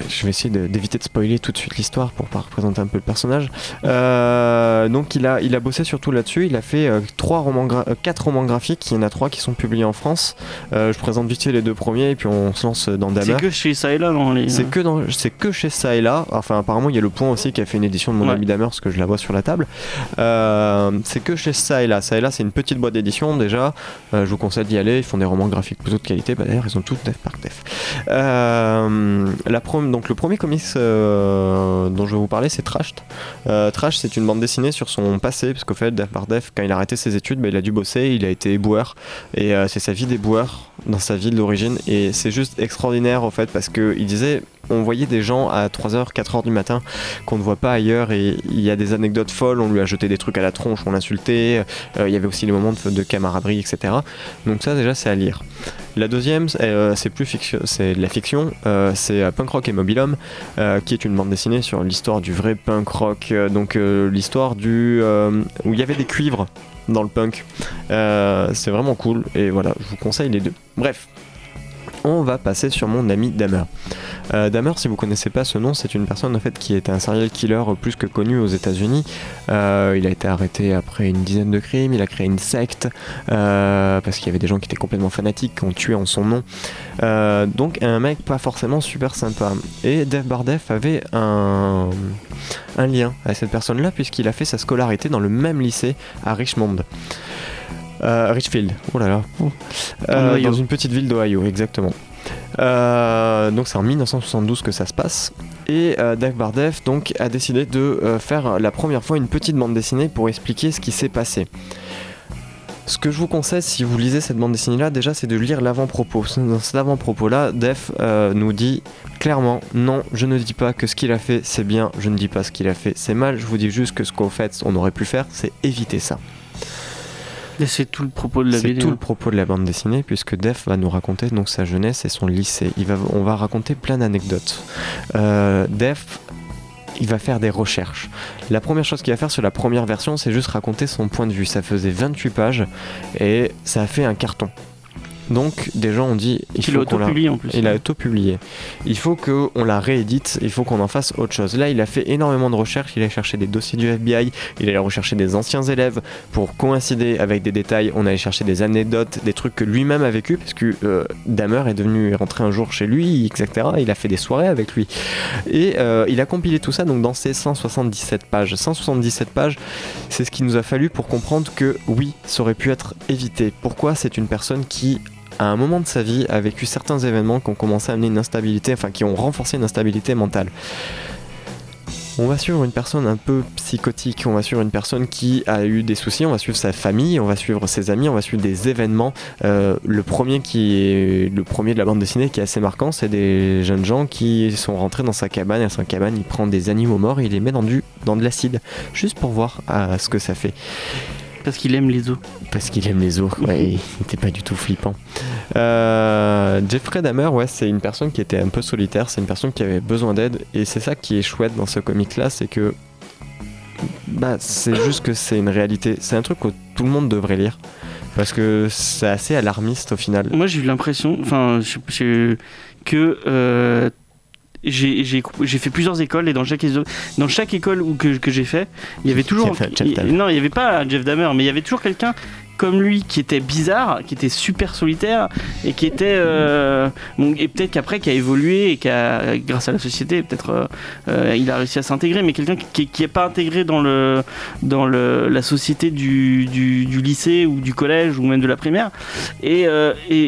je vais essayer d'éviter de spoiler tout de suite l'histoire pour pas représenter un peu le personnage. Euh, donc il a, il a bossé surtout là-dessus. Il a fait euh, trois romans euh, quatre romans graphiques. Il y en a trois qui sont publiés en France. Je présente vite fait les deux premiers et puis on se lance dans C'est Dahmer. que chez ça et là, non les... C'est que, dans, c'est que chez ça et là. Enfin, apparemment, il y a le point aussi qui a fait une édition de mon Ouais. ami Damer, parce que je la vois sur la table. C'est que chez ça et là. Ça et là, c'est une petite boîte d'édition déjà. Je vous conseille d'y aller. Ils font des romans graphiques plutôt de qualité. Bah, D'ailleurs, ils ont tout def par def. Euh, la donc, le premier comics euh, dont je vais vous parler, c'est Trashed. Euh, Trash, c'est une bande dessinée sur son passé, parce qu'au fait, Def quand il a arrêté ses études, bah, il a dû bosser, il a été éboueur, et euh, c'est sa vie d'éboueur dans sa vie d'origine, et c'est juste extraordinaire au fait, parce qu'il disait, on voyait des gens à 3h, 4h du matin qu'on ne voit pas ailleurs, et il y a des anecdotes folles, on lui a jeté des trucs à la tronche, on l'insultait, euh, il y avait aussi les moments de, de camaraderie, etc. Donc ça déjà c'est à lire. La deuxième, c'est euh, plus fiction, c'est de la fiction, euh, c'est Punk Rock et Mobile Home, euh, qui est une bande dessinée sur l'histoire du vrai punk rock, donc l'histoire du où il y avait des cuivres dans le punk. C'est vraiment cool et voilà, je vous conseille les deux. Bref. On va passer sur mon ami Damer. Euh, Damer, si vous connaissez pas ce nom, c'est une personne en fait qui est un serial killer plus que connu aux États-Unis. Euh, il a été arrêté après une dizaine de crimes. Il a créé une secte euh, parce qu'il y avait des gens qui étaient complètement fanatiques, qui ont tué en son nom. Euh, donc un mec pas forcément super sympa. Et Def Bardef avait un lien à cette personne-là puisqu'il a fait sa scolarité dans le même lycée à Richmond. Euh, Richfield, oh là là, Euh, dans une petite ville d'Ohio, exactement. Euh, donc c'est en 1972 que ça se passe. Et euh, Dave Bardef donc a décidé de euh, faire la première fois une petite bande dessinée pour expliquer ce qui s'est passé. Ce que je vous conseille si vous lisez cette bande dessinée là, déjà c'est de lire l'avant-propos. Dans cet avant-propos là, Def nous dit clairement non, je ne dis pas que ce qu'il a fait c'est bien, je ne dis pas ce qu'il a fait c'est mal, je vous dis juste que ce qu'au fait on aurait pu faire c'est éviter ça. Et c'est tout le propos de la C'est BD. tout le propos de la bande dessinée puisque Def va nous raconter donc sa jeunesse et son lycée. Il va, on va raconter plein d'anecdotes. Euh, Def, il va faire des recherches. La première chose qu'il va faire sur la première version, c'est juste raconter son point de vue. Ça faisait 28 pages et ça a fait un carton. Donc des gens ont dit il Qu'il faut a qu'on la- auto-publié en plus. il a auto-publié. Il faut qu'on la réédite, il faut qu'on en fasse autre chose. Là, il a fait énormément de recherches, il a cherché des dossiers du FBI, il allait rechercher des anciens élèves pour coïncider avec des détails. On allait chercher des anecdotes, des trucs que lui-même a vécu, parce que euh, Dahmer est devenu est rentré un jour chez lui, etc. Il a fait des soirées avec lui. Et euh, il a compilé tout ça donc dans ces 177 pages. 177 pages, c'est ce qu'il nous a fallu pour comprendre que oui, ça aurait pu être évité. Pourquoi c'est une personne qui à un moment de sa vie a vécu certains événements qui ont commencé à amener une instabilité, enfin qui ont renforcé une instabilité mentale. On va suivre une personne un peu psychotique, on va suivre une personne qui a eu des soucis, on va suivre sa famille, on va suivre ses amis, on va suivre des événements. Euh, le premier qui le premier de la bande dessinée qui est assez marquant, c'est des jeunes gens qui sont rentrés dans sa cabane. Et dans sa cabane, il prend des animaux morts et il les met dans du dans de l'acide, juste pour voir euh, ce que ça fait. Parce qu'il aime les os. Parce qu'il aime les ours, ouais, il n'était pas du tout flippant. Euh, Jeffrey Dahmer, ouais, c'est une personne qui était un peu solitaire, c'est une personne qui avait besoin d'aide, et c'est ça qui est chouette dans ce comic-là, c'est que bah, c'est juste que c'est une réalité, c'est un truc que tout le monde devrait lire, parce que c'est assez alarmiste au final. Moi, j'ai eu l'impression, enfin, que euh, j'ai j'ai- j'ai fait plusieurs écoles et dans chaque, dans chaque école où que, que j'ai fait, il y avait toujours. Non, il n'y avait pas Jeff Dahmer, mais il y avait toujours quelqu'un comme lui qui était bizarre, qui était super solitaire et qui était. euh, et peut-être qu'après, qui a évolué et qui a, grâce à la société, peut-être euh, euh, il a réussi à s'intégrer, mais quelqu'un qui n'est pas intégré dans, le, dans le, la société du, du, lycée ou du collège ou même de la primaire. Et,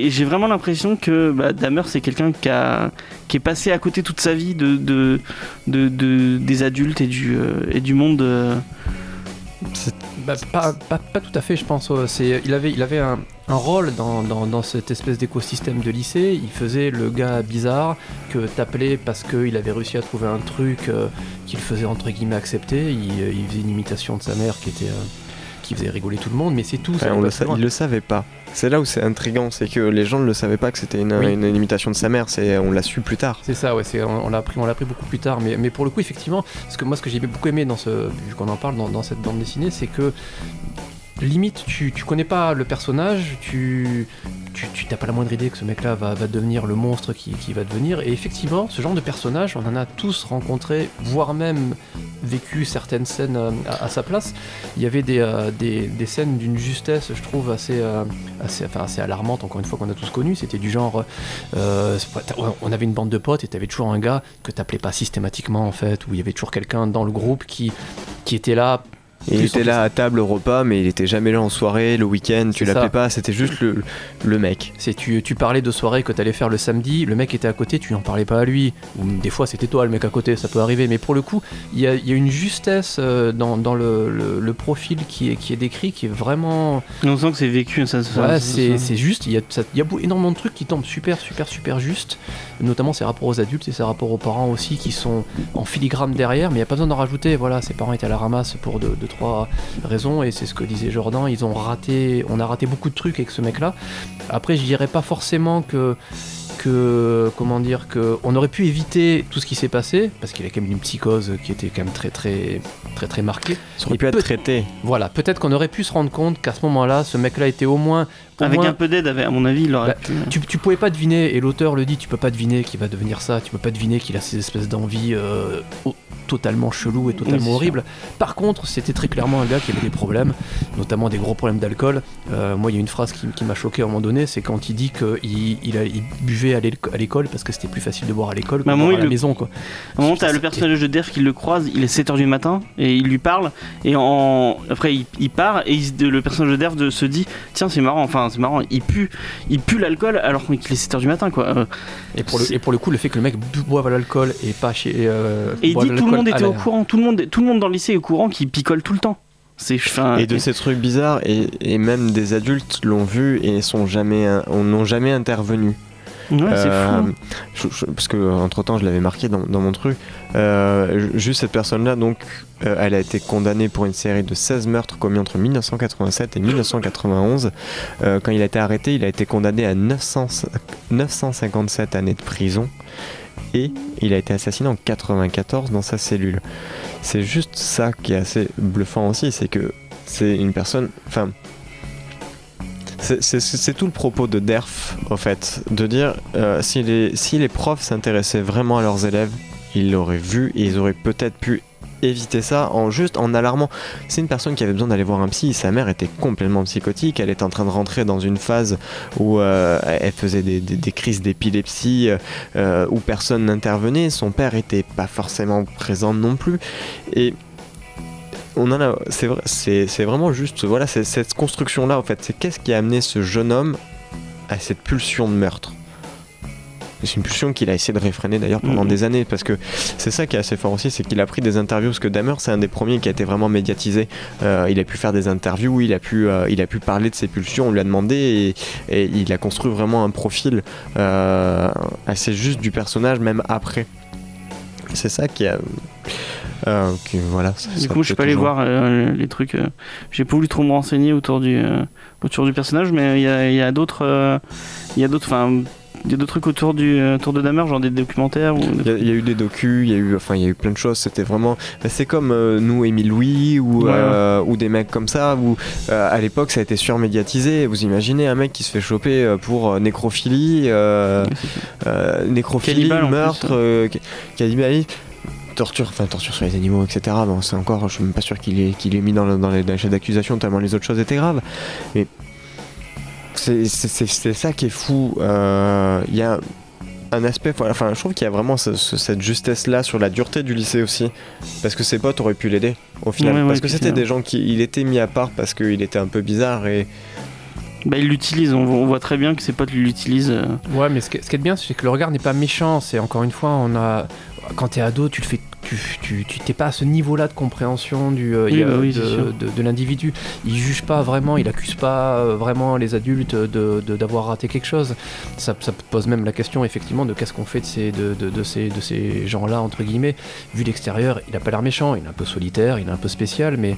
j'ai vraiment l'impression que bah, Dahmer, c'est quelqu'un qui, a, qui est passé à côté toute sa vie de, de, de, de- des adultes et du, et du monde. Euh. Bah, pas, tout à fait, je pense. euh, C'est, il avait, il avait un, rôle dans, cette espèce d'écosystème de lycée. Il faisait le gars bizarre que t'appelais parce qu'il avait réussi à trouver un truc euh, qu'il faisait entre guillemets accepter. Il, euh, il faisait une imitation de sa mère qui était. euh, qui faisait rigoler tout le monde, mais c'est tout. ça Enfin, on le plus sa- loin. il le savait pas. C'est là où c'est intriguant, c'est que les gens ne le savaient pas que c'était une, Oui. une imitation de sa mère, c'est, on l'a su plus tard. C'est ça, ouais, c'est, on, on l'a appris, on l'a appris beaucoup plus tard. Mais, mais pour le coup, effectivement, ce que moi, ce que j'ai beaucoup aimé dans ce, vu qu'on en parle dans, dans cette bande dessinée, c'est que limite, tu, tu connais pas le personnage, tu, tu, tu t'as pas la moindre idée que ce mec-là va, devenir le monstre qui, va devenir. Et effectivement, ce genre de personnage, on en a tous rencontré, voire même vécu certaines scènes euh, à, sa place. Il y avait des, euh, scènes d'une justesse, je trouve, assez, euh, assez, alarmante, encore une fois, qu'on a tous connu. C'était du genre, on avait une bande de potes et t'avais toujours un gars que t'appelais pas systématiquement, en fait, où il y avait toujours quelqu'un dans le groupe qui, était là il était là à table au repas, mais il était jamais là en soirée, le week-end, tu l'appelais pas, c'était juste le, le mec. C'est tu, tu parlais de soirée que t'allais faire le samedi, le mec était à côté, tu n'en parlais pas à lui. Ou des fois c'était toi le mec à côté, ça peut arriver. Mais pour le coup, il y a, il y a une justesse euh, dans, dans le, le- le profil qui est, qui est décrit qui est vraiment. On sent que c'est vécu. Ça, ça- Ouais, ça- c'est juste. Il y, a, ça- y a énormément de trucs qui tombent super, super, super juste. Notamment ses rapports aux adultes et ses rapports aux parents aussi qui sont en filigrane derrière. Mais il n'y a pas besoin d'en rajouter. Voilà, ses parents étaient à la ramasse pour deux, trois raisons. Et c'est ce que disait Jordan. Ils ont raté. On a raté beaucoup de trucs avec ce mec-là. Après, je dirais pas forcément que que comment dire que on aurait pu éviter tout ce qui s'est passé parce qu'il a quand même une psychose qui était quand même très très très très marquée. Ça aurait Et pu être traité. Voilà, peut-être qu'on aurait pu se rendre compte qu'à ce moment-là, ce mec-là était au moins au Avec moins- un peu d'aide, à mon avis, il aurait Bah, pu. tu, tu pouvais pas deviner, et l'auteur le dit, tu peux pas deviner qu'il va devenir ça, tu peux pas deviner qu'il a ces espèces d'envies euh, totalement chelou et Oui, totalement sûr. horribles. Par contre, c'était très clairement un gars qui avait des problèmes, notamment des gros problèmes d'alcool. Euh, moi, il y a une phrase qui, qui m'a choqué à un moment donné, c'est quand il dit qu'il il buvait à l'éco- à l'école parce que c'était plus facile de boire à l'école que Bah, à il la le- maison. Quoi. À un moment, t'as le personnage de Derf qui le croise, il est 7h du matin, et il lui parle, et en... après il, il part, et il le personnage de Derf de- se dit Tiens, c'est marrant, enfin, c'est marrant, il pue, il pue l'alcool alors qu'il est 7h du matin, quoi. Euh, Et pour, le, C'est- et pour le coup, le fait que le mec boive à l'alcool et pas chez. euh, Et il boive dit tout le monde était au courant, tout le monde, tout le monde dans le lycée est au courant qu'il picole tout le temps. C'est fin. Et de ces trucs bizarres, et, et même des adultes l'ont vu et sont jamais, on n'ont jamais intervenu. Ouais, c'est Euh, fou. je- je- parce que entre temps, je l'avais marqué dans, dans mon truc. Euh, juste cette personne-là, donc, euh, elle a été condamnée pour une série de 16 meurtres commis entre 1987 et 1991. Euh, quand il a été arrêté, il a été condamné à 900 957 années de prison. Et il a été assassiné en 94 dans sa cellule. C'est juste ça qui est assez bluffant aussi, c'est que c'est une personne. Enfin, c'est- tout le propos de DERF, en fait, de dire euh, si, les, profs s'intéressaient vraiment à leurs élèves, ils l'auraient vu et ils auraient peut-être pu éviter ça en juste en alarmant. C'est une personne qui avait besoin d'aller voir un psy, sa mère était complètement psychotique, elle était en train de rentrer dans une phase où euh, elle faisait des crises d'épilepsie, euh, où personne n'intervenait, son père était pas forcément présent non plus, et on en a, c'est vrai, c'est c'est vraiment juste, voilà, cette construction là en fait, c'est qu'est-ce qui a amené ce jeune homme à cette pulsion de meurtre? C'est une pulsion qu'il a essayé de réfréner d'ailleurs pendant Mhm. des années parce que c'est ça qui est assez fort aussi, c'est qu'il a pris des interviews parce que Dahmer c'est un des premiers qui a été vraiment médiatisé. Euh, il a pu faire des interviews, il a pu, euh, il a pu parler de ses pulsions, on lui a demandé et, et il a construit vraiment un profil euh, assez juste du personnage même après. C'est ça qui a, euh, qui- voilà. ça- Du ça coup, je suis pas allé toujours- voir euh, les trucs. euh, J'ai pas voulu trop me renseigner autour du, euh, autour du personnage, mais il y a, d'autres. Il y a d'autres. Enfin. Il y a d'autres trucs autour du euh, Tour de Damer, genre des documentaires ou Il y, a- il y a eu des docus, il y a eu, enfin, il y a eu plein de choses. C'était vraiment, bah, c'est comme nous, Émile Louis ou, Ouais, ou des mecs comme ça. Où à l'époque, ça a été surmédiatisé. Vous imaginez un mec qui se fait choper pour nécrophilie, nécrophilie, meurtre, ca- cannibalisme. Torture, enfin torture sur les animaux, etc. Bon, c'est encore, je suis même pas sûr qu'il est, qu'il est mis dans, le- dans les, dans les chefs d'accusation tellement les autres choses étaient graves. Mais c'est c'est- c'est- c'est ça qui est fou. Euh, Il y a un aspect, enfin, je trouve qu'il y a vraiment ce- ce- cette justesse-là sur la dureté du lycée aussi, parce que ses potes auraient pu l'aider au final, Ouais, ouais, parce que c'était des gens qui, il était mis à part parce qu'il était un peu bizarre et Bah, il l'utilise, on, on voit très bien que ses potes l'utilisent. euh. Ouais, mais ce qui, ce qui est bien, c'est que le regard n'est pas méchant. C'est encore une fois, on a. Quand t'es ado, tu le fais. Tu, tu, tu t'es pas à ce niveau-là de compréhension du, euh, Oui, a- bah oui, de, de- de l'individu. Il juge pas vraiment, il accuse pas euh, vraiment les adultes de, de- d'avoir raté quelque chose. Ça, ça pose même la question effectivement de qu'est-ce qu'on fait de ces, de, de, de ces, de ces gens-là entre guillemets. Vu l'extérieur, il a pas l'air méchant, il est un peu solitaire, il est un peu spécial, mais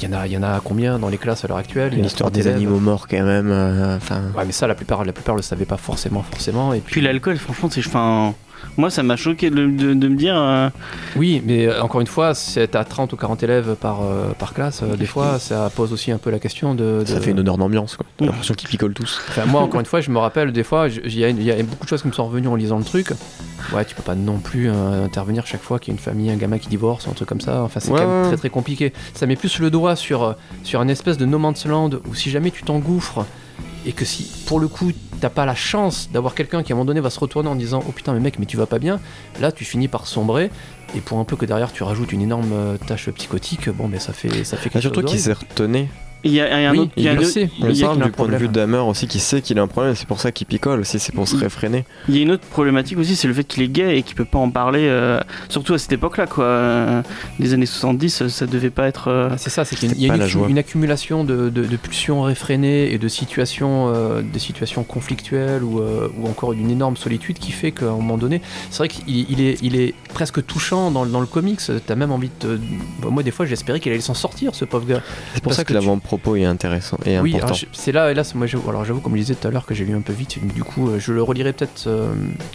il y en a, il y en a combien dans les classes à l'heure actuelle? L'histoire des animaux morts quand même. euh, Enfin, Ouais, mais ça, la plupart, la plupart le savaient pas forcément, forcément. Et puis, Puis l'alcool, franchement, c'est. Enfin. Moi, ça m'a choqué de, de- de me dire. euh, Oui, mais euh, encore une fois, si t'as 30 ou 40 élèves par, euh, par classe, euh, des fois, ça pose aussi un peu la question de. de- ça fait une odeur d'ambiance, quoi. T'as l'impression qu'ils picolent tous. Enfin, moi, encore une fois, je me rappelle, des fois, il y, a- il y a beaucoup de choses qui me sont revenues en lisant le truc. Ouais, tu peux pas non plus euh, intervenir chaque fois qu'il y a une famille, un gamin qui divorce, un truc comme ça. Enfin, c'est Ouais, quand même très très compliqué. Ça met plus le doigt sur, sur un espèce de no man's land où si jamais tu t'engouffres et que si pour le coup t'as pas la chance d'avoir quelqu'un qui à un moment donné va se retourner en disant oh putain mais mec mais tu vas pas bien là tu finis par sombrer et pour un peu que derrière tu rajoutes une énorme euh, tâche psychotique bon mais ça fait ça fait quelque surtout chose qu'il d'horrible. s'est retenu. Il y a, il y a un Oui, autre. il y a il le sait. On il un du point de vue d'Hammer aussi qui sait qu'il a un problème, c'est pour ça qu'il picole aussi, c'est pour se réfréner. Il y a une autre problématique aussi, c'est le fait qu'il est gay et qu'il peut pas en parler, euh, surtout à cette époque-là, quoi. Euh, les années 70, ça devait pas être. euh, Ah, c'est ça, c'est qu'il y a, une, une accumulation de, de- de pulsions réfrénées et de situations, euh, des situations conflictuelles ou, euh, ou encore d'une énorme solitude qui fait qu'à un moment donné, c'est vrai qu'il il est, il est presque touchant dans, le- dans le comics. T'as même envie de. te- bah, moi, des fois, j'espérais qu'il allait s'en sortir, ce pauvre gars. C'est pour Parce ça que, que tu- l'avant-propos est intéressant et Oui, important. c'est là, et là, c'est- moi, j'avoue- alors j'avoue, comme je disais tout à l'heure, que j'ai lu un peu vite. Du coup, euh, je le relirai peut-être euh,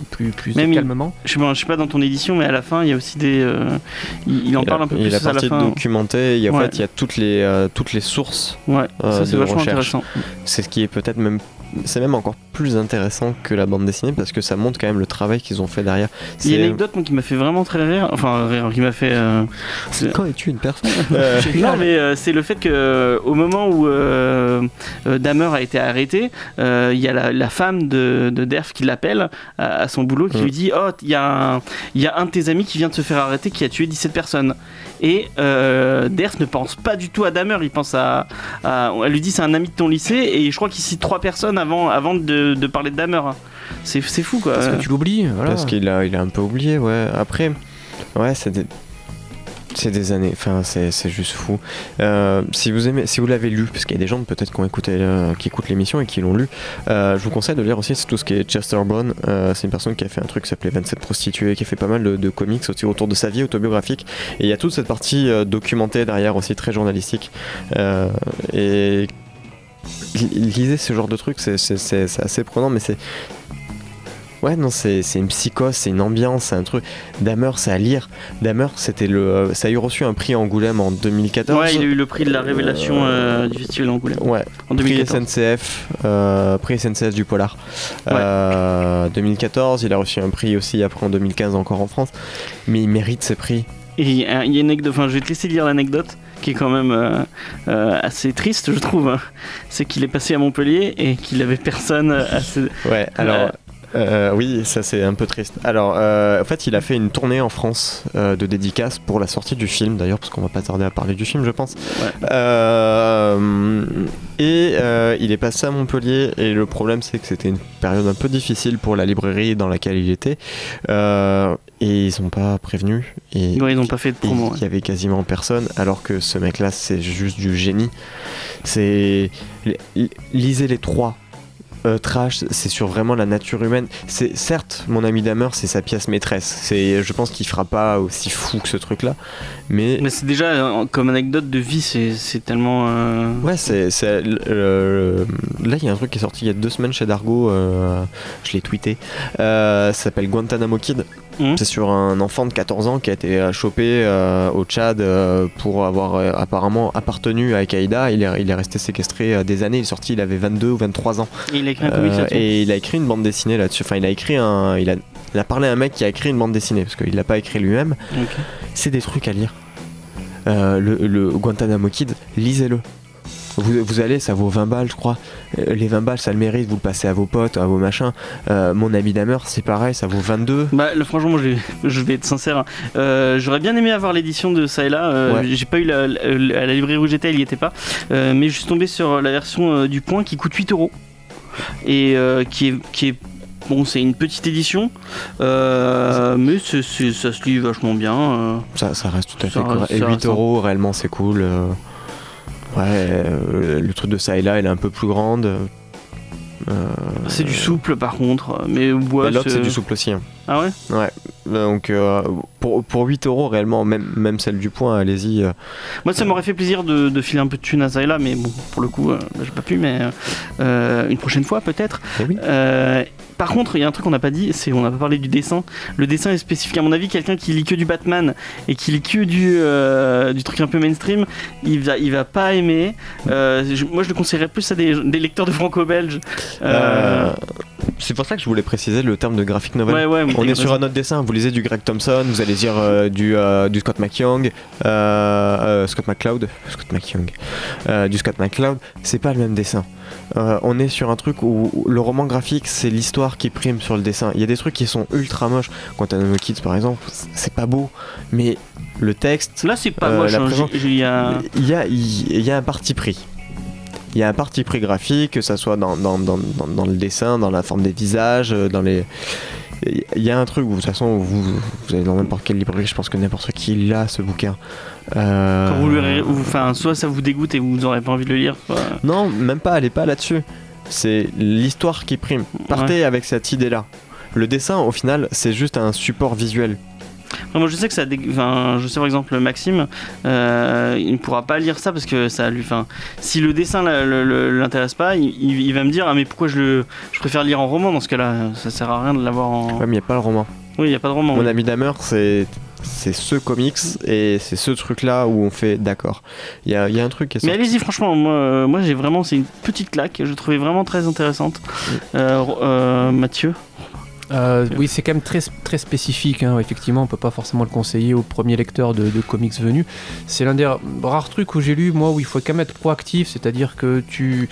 plus, plus Même il- calmement. Je sais, pas, je sais pas dans ton édition, mais à la fin, il y a aussi des. euh, il, il en Il a- parle un peu il plus à la partie fin. documentée, il y a, en Ouais. fait, il y a toutes les, euh, toutes les sources. Ouais, euh, ça c'est vachement recherche. intéressant. C'est ce qui est peut-être même. C'est même encore plus intéressant que la bande dessinée parce que ça montre quand même le travail qu'ils ont fait derrière. Il y a une anecdote moi, qui m'a fait vraiment très rire, enfin rire, qui m'a fait. euh, c'est- Quand es-tu une personne Euh, Non, mais euh, c'est le fait que euh, au moment où euh, euh, Dahmer a été arrêté, euh, il y a la, la femme de, de Derf qui l'appelle à, à son boulot, qui Mm. lui dit Oh, il y, a un- il y a un de tes amis qui vient de se faire arrêter, qui a tué 17 personnes. Et euh, Derf ne pense pas du tout à Dahmer, il pense à. à- elle lui dit C'est un ami de ton lycée, et je crois qu'il cite trois personnes avant, avant de, de parler de Dahmer. C'est c'est fou quoi. Parce que tu l'oublies. Voilà. Parce qu'il a, il a un peu oublié, ouais. Après, ouais, c'est des- C'est des années, enfin c'est juste fou. Euh, si vous aimez, si vous l'avez lu, parce qu'il y a des gens peut-être qui euh, qui écoutent l'émission et qui l'ont lu, euh, je vous conseille de lire aussi tout ce qui est Chester. Euh, c'est une personne qui a fait un truc qui s'appelait 27 prostituées, qui a fait pas mal de, de comics autour de sa vie autobiographique. Et il y a toute cette partie documentée derrière aussi très journalistique. Et li- lisez ce genre de truc, c'est assez prenant, mais c'est Ouais, non, c'est une psychose, c'est une ambiance, c'est un truc. Damer, c'est à lire. Damer, c'était le, euh, ça a eu reçu un prix Angoulême en 2014. Ouais, il a eu le prix de la révélation euh, du festival d'Angoulême Ouais, en prix 2014. SNCF, euh, prix SNCF du Polar. Euh, 2014, il a reçu un prix aussi après en 2015 encore en France. Mais il mérite ses prix. Et il y a une anecdote, enfin je vais te laisser lire l'anecdote qui est quand même euh, euh, assez triste je trouve. hein. C'est qu'il est passé à Montpellier et qu'il avait personne à ses... Ouais, alors. Euh, oui, ça c'est un peu triste. Alors, euh, en fait, il a fait une tournée en France euh, de dédicaces pour la sortie du film, d'ailleurs, parce qu'on va pas tarder à parler du film, je pense. Ouais. Et il est passé à Montpellier, et le problème c'est que c'était une période un peu difficile pour la librairie dans laquelle il était. Et ils sont pas prévenus. Et Ouais, ils n'ont pas fait de promo. il y avait quasiment personne, alors que ce mec-là, c'est juste du génie. C'est li- lisez les trois. Euh, trash, c'est sur vraiment la nature humaine. C'est certes, mon ami Damer, c'est sa pièce maîtresse. C'est, je pense qu'il fera pas aussi fou que ce truc-là, mais Mais c'est déjà euh, comme anecdote de vie, c'est c'est tellement. euh, Ouais, c'est, le- là il y a un truc qui est sorti il y a deux semaines chez Dargo, euh, je l'ai tweeté, euh, ça s'appelle Guantanamo Kid. Mhm. C'est sur un enfant de 14 ans qui a été euh, chopé euh, au Tchad euh, pour avoir euh, apparemment appartenu à Al-Qaïda. Il est, il est resté séquestré des années, il est sorti, il avait 22 ou 23 ans. Il a écrit un comic là-dessus. et il a écrit une bande dessinée là-dessus. Enfin, il a écrit un. Il a, il a parlé à un mec qui a écrit une bande dessinée, parce qu'il l'a pas écrit lui-même. C'est des trucs à lire. Le, le Guantanamo Kid, lisez-le. Vous, vous allez, ça vaut 20 balles, je crois. Euh, les 20 balles, ça le mérite, vous le passez à vos potes, à vos machins. Euh, mon ami Damer, c'est pareil, ça vaut 22. Bah, le- franchement, moi, je vais, je vais être sincère. hein. Euh, J'aurais bien aimé avoir l'édition de ça et là. Euh, Ouais. J'ai pas eu la, la- à la librairie où j'étais, il y était pas. Mais je suis tombé sur la version du Point qui coûte 8 euros et euh, qui est, qui est bon, c'est une petite édition, euh, mais ça se lit vachement bien. euh. Ça, ça reste tout à fait correct. Et ça 8 reste- euros, réellement, c'est cool. euh, Ouais, euh, le truc de ça et là, elle est un peu plus grande. Euh, C'est du souple par contre, mais ouais, et L'autre, c'est du souple aussi. hein. Ah ouais? Ouais, donc euh, pour, pour 8 euros réellement, même, même celle du point, allez-y. euh, Moi, ça m'aurait fait plaisir de, de filer un peu de thunes à là, mais bon, pour le coup, euh, j'ai pas pu, mais une prochaine fois peut-être. Eh oui. Par contre, il y a un truc qu'on n'a pas dit, c'est on n'a pas parlé du dessin. Le dessin est spécifique. À mon avis, quelqu'un qui lit que du Batman et qui lit que du, euh, du truc un peu mainstream, il va, il va pas aimer. Euh, je- moi, je le conseillerais plus à des, des lecteurs de franco-belge. Euh, c'est pour ça que je voulais préciser le terme de graphic novel. ouais, ouais, On est sur un autre dessin, vous lisez du Greg Thompson, vous allez lire euh, du, du Scott McYoung, Scott McCloud, Scott McYoung, du Scott McCloud, c'est pas le même dessin. On est sur un truc où le roman graphique c'est l'histoire qui prime sur le dessin. Il y a des trucs qui sont ultra moches. Guantanamo Kids par exemple, c'est pas beau, mais le texte, Là, c'est pas Euh, moche. il y a- il y a, il y a un parti pris. Il y a un parti pris graphique, que ça soit dans, dans, dans, dans, dans le dessin, dans la forme des visages, euh, dans les. Il y a un truc où, de toute façon, vous, vous allez dans n'importe quelle librairie, je pense que n'importe qui l'a ce bouquin. Euh, Quand vous le, enfin, soit ça vous dégoûte et vous n'aurez pas envie de le lire, soit. Non, même pas, allez pas là-dessus. C'est l'histoire qui prime. Partez avec cette idée-là. Le dessin, au final, c'est juste un support visuel. Enfin, moi je sais que ça dé- enfin, je sais par exemple Maxime euh, il ne pourra pas lire ça parce que ça lui enfin si le dessin l'intéresse pas il, va me dire ah mais pourquoi je le je préfère lire en roman dans ce cas-là? Ça sert à rien de l'avoir en Ouais, mais il n'y a pas le roman. oui il y a pas de roman Mon oui. ami Damer, c'est c'est ce comics et c'est ce truc-là où on fait d'accord. Il y a, il y a un truc qui est mais allez-y franchement moi, euh, moi j'ai vraiment c'est une petite claque je trouvais vraiment très intéressante Euh, euh, Mathieu Euh, oui, c'est quand même très, très spécifique. hein. Effectivement, on peut pas forcément le conseiller au premier lecteur de, de comics venu. C'est l'un des rares trucs où j'ai lu, moi, où il faut quand même être proactif, c'est-à-dire que tu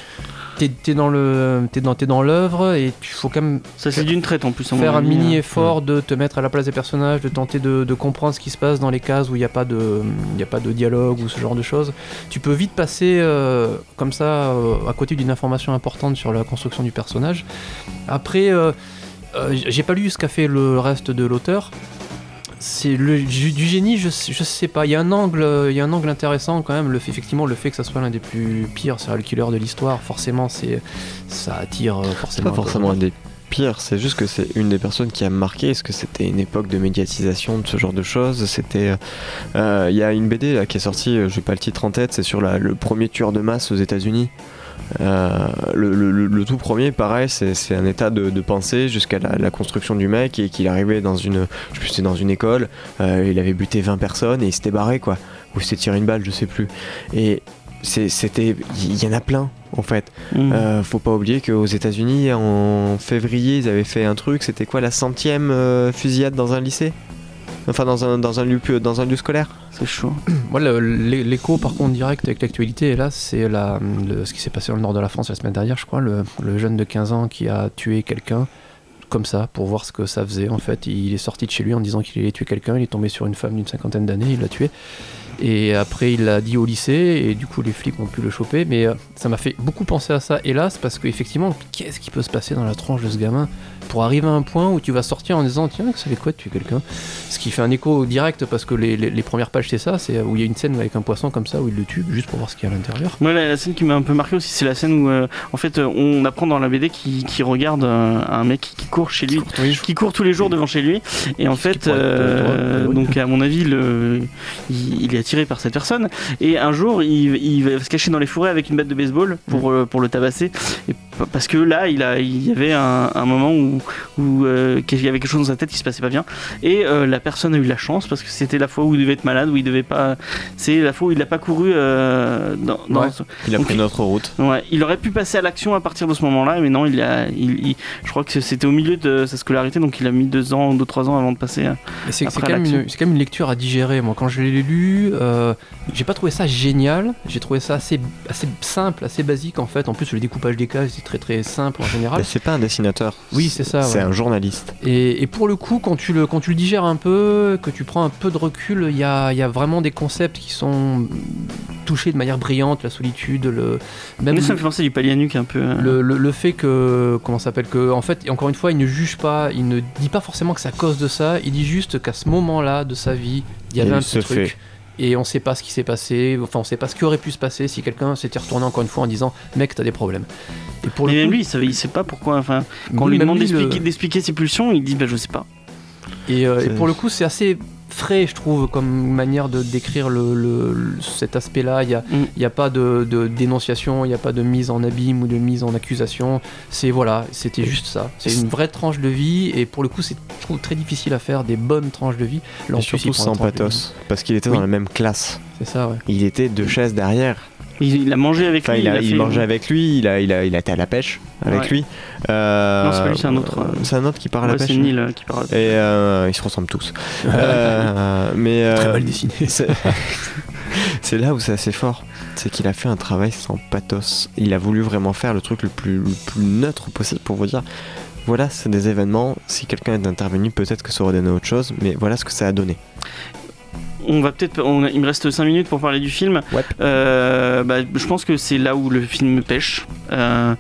t'es es dans le dans dans l'œuvre et il faut quand même ça c'est d'une traite en plus faire un mini hein. effort de te mettre à la place des personnages, de tenter de, de comprendre ce qui se passe dans les cases où il n'y a pas de il y a pas de dialogue ou ce genre de choses. Tu peux vite passer euh, comme ça euh, à côté d'une information importante sur la construction du personnage. Après, euh, euh, j'ai pas lu ce qu'a fait le reste de l'auteur. C'est le du, du génie, je, sais- je sais pas. Il y a un angle, euh, il y a un angle intéressant quand même. Le fait, effectivement, le fait que ça soit l'un des plus pires serial killers de l'histoire, forcément, c'est ça attire euh, forcément. pas forcément un des pires, c'est juste que c'est une des personnes qui a marqué. Est-ce que c'était une époque de médiatisation de ce genre de choses? C'était. euh, Il y a une BD là, qui est sortie, euh, j'ai pas le titre en tête, c'est sur la- le premier tueur de masse aux États-Unis. Euh, le, le- le- le tout premier, pareil, c'est un état de, de pensée jusqu'à la, la construction du mec et qu'il arrivait dans une, je sais dans une école, euh, il avait buté 20 personnes et il s'était barré quoi, ou il s'était tiré une balle, je sais plus. Et c'était, il y en a plein en fait. Mm. Euh, faut pas oublier qu'aux États-Unis, en février, ils avaient fait un truc. C'était quoi la centième euh, fusillade dans un lycée? Enfin, dans un, dans un, lieu, dans un lieu scolaire C'est chaud. Moi, l'écho, par contre, direct avec l'actualité, là, c'est la, le- ce qui s'est passé dans le nord de la France la semaine dernière, je crois. Le, le jeune de 15 ans qui a tué quelqu'un, comme ça, pour voir ce que ça faisait. En fait, il est sorti de chez lui en disant qu'il allait tuer quelqu'un. Il est tombé sur une femme d'une cinquantaine d'années, il l'a tué. Et après, il l'a dit au lycée, et du coup, les flics ont pu le choper. Mais euh, ça m'a fait beaucoup penser à ça, hélas, parce qu'effectivement, qu'est-ce qui peut se passer dans la tronche de ce gamin pour arriver à un point où tu vas sortir en disant Tiens, ça fait quoi de tuer quelqu'un Ce qui fait un écho direct, parce que les, les- les premières pages, c'est ça c'est où il y a une scène avec un poisson comme ça, où il le tue, juste pour voir ce qu'il y a à l'intérieur. Moi, la, la scène qui m'a un peu marqué aussi, c'est la scène où, euh, en fait, euh, on apprend dans la BD qu'il regarde un mec qui court chez lui, qui court tous les jours devant chez lui, et en fait, euh, donc à mon avis, le, il, il est attiré par cette personne, et un jour, il, va se cacher dans les forêts avec une batte de baseball pour, euh, pour le tabasser, parce que là, il, a, il y avait un, un moment où, où euh, qu'il y avait quelque chose dans sa tête qui se passait pas bien, et euh, la personne a eu la chance parce que c'était la fois où il devait être malade, où il devait pas, c'est la fois où il n'a pas couru euh, dans, dans Ouais. Il a Donc, pris il- notre route. Ouais, il aurait pu passer à l'action à partir de ce moment-là, mais non, il a, il, il- je crois que c'était au milieu de sa scolarité, donc il a mis deux ans, deux trois ans avant de passer. C'est quand, même une- c'est quand même une lecture à digérer. Moi, quand je l'ai lu, euh, j'ai pas trouvé ça génial. J'ai trouvé ça assez, assez simple, assez basique en fait. En plus, le découpage des cases c'est très très simple en général. Mais c'est pas un dessinateur. Oui, c'est ça, C'est ouais. un journaliste. Et, et pour le coup, quand tu le, quand tu le digères un peu, que tu prends un peu de recul, il y a, il y a vraiment des concepts qui sont touchés de manière brillante, la solitude, le, même Mais ça le- me fait penser du Palianuc un peu. euh. le, le- le fait que comment ça s'appelle que en fait encore une fois il ne juge pas il ne dit pas forcément que c'est à cause de ça il dit juste qu'à ce moment là de sa vie il y avait Il un petit truc fait. Et on sait pas ce qui s'est passé enfin on sait pas ce qui aurait pu se passer si quelqu'un s'était retourné encore une fois en disant mec t'as des problèmes et pour Mais le même coup, lui, il, savait, il sait pas pourquoi. Enfin, quand on lui, demande le- d'expliquer, ses pulsions, il dit bah je sais pas. Et, euh, et pour le coup, c'est assez frais, je trouve, comme manière de décrire le, le- le- cet aspect-là. Il n'y a, Mm. a pas de, de dénonciation, il n'y a pas de mise en abîme ou de mise en accusation. C'est voilà, c'était juste ça. C'est une vraie tranche de vie, et pour le coup, c'est je trouve très difficile à faire des bonnes tranches de vie. Là, en surtout sans pathos. Parce qu'il était Oui. dans la même classe. C'est ça, ouais. Il était deux chaises derrière. Il, il a mangé avec Enfin, lui. il, a, a il fait- mangeait avec lui, il a, il, a, il a été à la pêche avec Ouais. lui. Euh, Non, c'est pas lui, c'est un autre, euh, C'est un autre qui part à la Ouais, pêche. c'est Neil euh, qui parle. Et euh, ils se ressemblent tous. Euh, mais euh, Très mal dessiné. c'est c'est là où c'est assez fort. C'est qu'il a fait un travail sans pathos. Il a voulu vraiment faire le truc le plus, le plus neutre possible pour vous dire voilà, c'est des événements. Si quelqu'un est intervenu, peut-être que ça aurait donné autre chose, mais voilà ce que ça a donné. On va peut-être. Il me reste 5 minutes pour parler du film. Ouais. Euh, bah, je pense que c'est là où le film me pêche. Euh,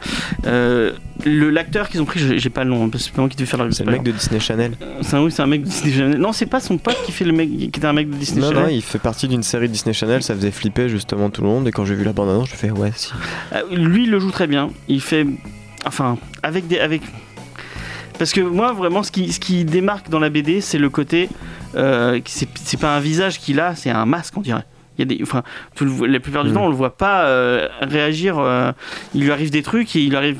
euh, le l'acteur qu'ils ont pris, j'ai pas le nom, que c'est pas moi qui devais faire la. C'est le mec de Disney Channel. C'est un, oui, c'est un mec de Disney Channel. Non, c'est pas son pote qui fait le mec, qui était un mec de Disney Non, Channel. non, il fait partie d'une série Disney Channel, ça faisait flipper justement tout le monde. Et quand j'ai vu la bande-annonce, je fais ouais, si. Lui, il le joue très bien. Il fait. Enfin, avec des. Avec... Parce que moi, vraiment, ce qui, ce qui démarque dans la BD, c'est le côté. Euh, c'est c'est pas un visage qu'il a, c'est un masque, on dirait. Il y a des, enfin, tout le- la plupart du Mm. temps, on le voit pas euh, réagir. euh, il lui arrive des trucs et il arrive.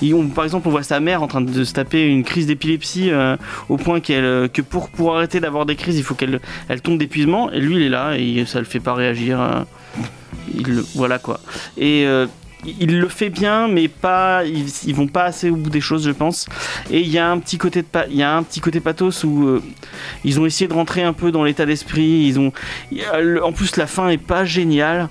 il- on- par exemple, on voit sa mère en train de se taper une crise d'épilepsie euh, au point qu'elle, que pour, pour arrêter d'avoir des crises, il faut qu'elle elle tombe d'épuisement. Et lui, il est là et ça le fait pas réagir. il, voilà quoi. Et il le fait bien, mais pas. Ils, ils vont pas assez au bout des choses, je pense. Et il y a un petit côté de il y a un petit côté pathos où euh, ils ont essayé de rentrer un peu dans l'état d'esprit. Ils ont. En plus, la fin est pas géniale.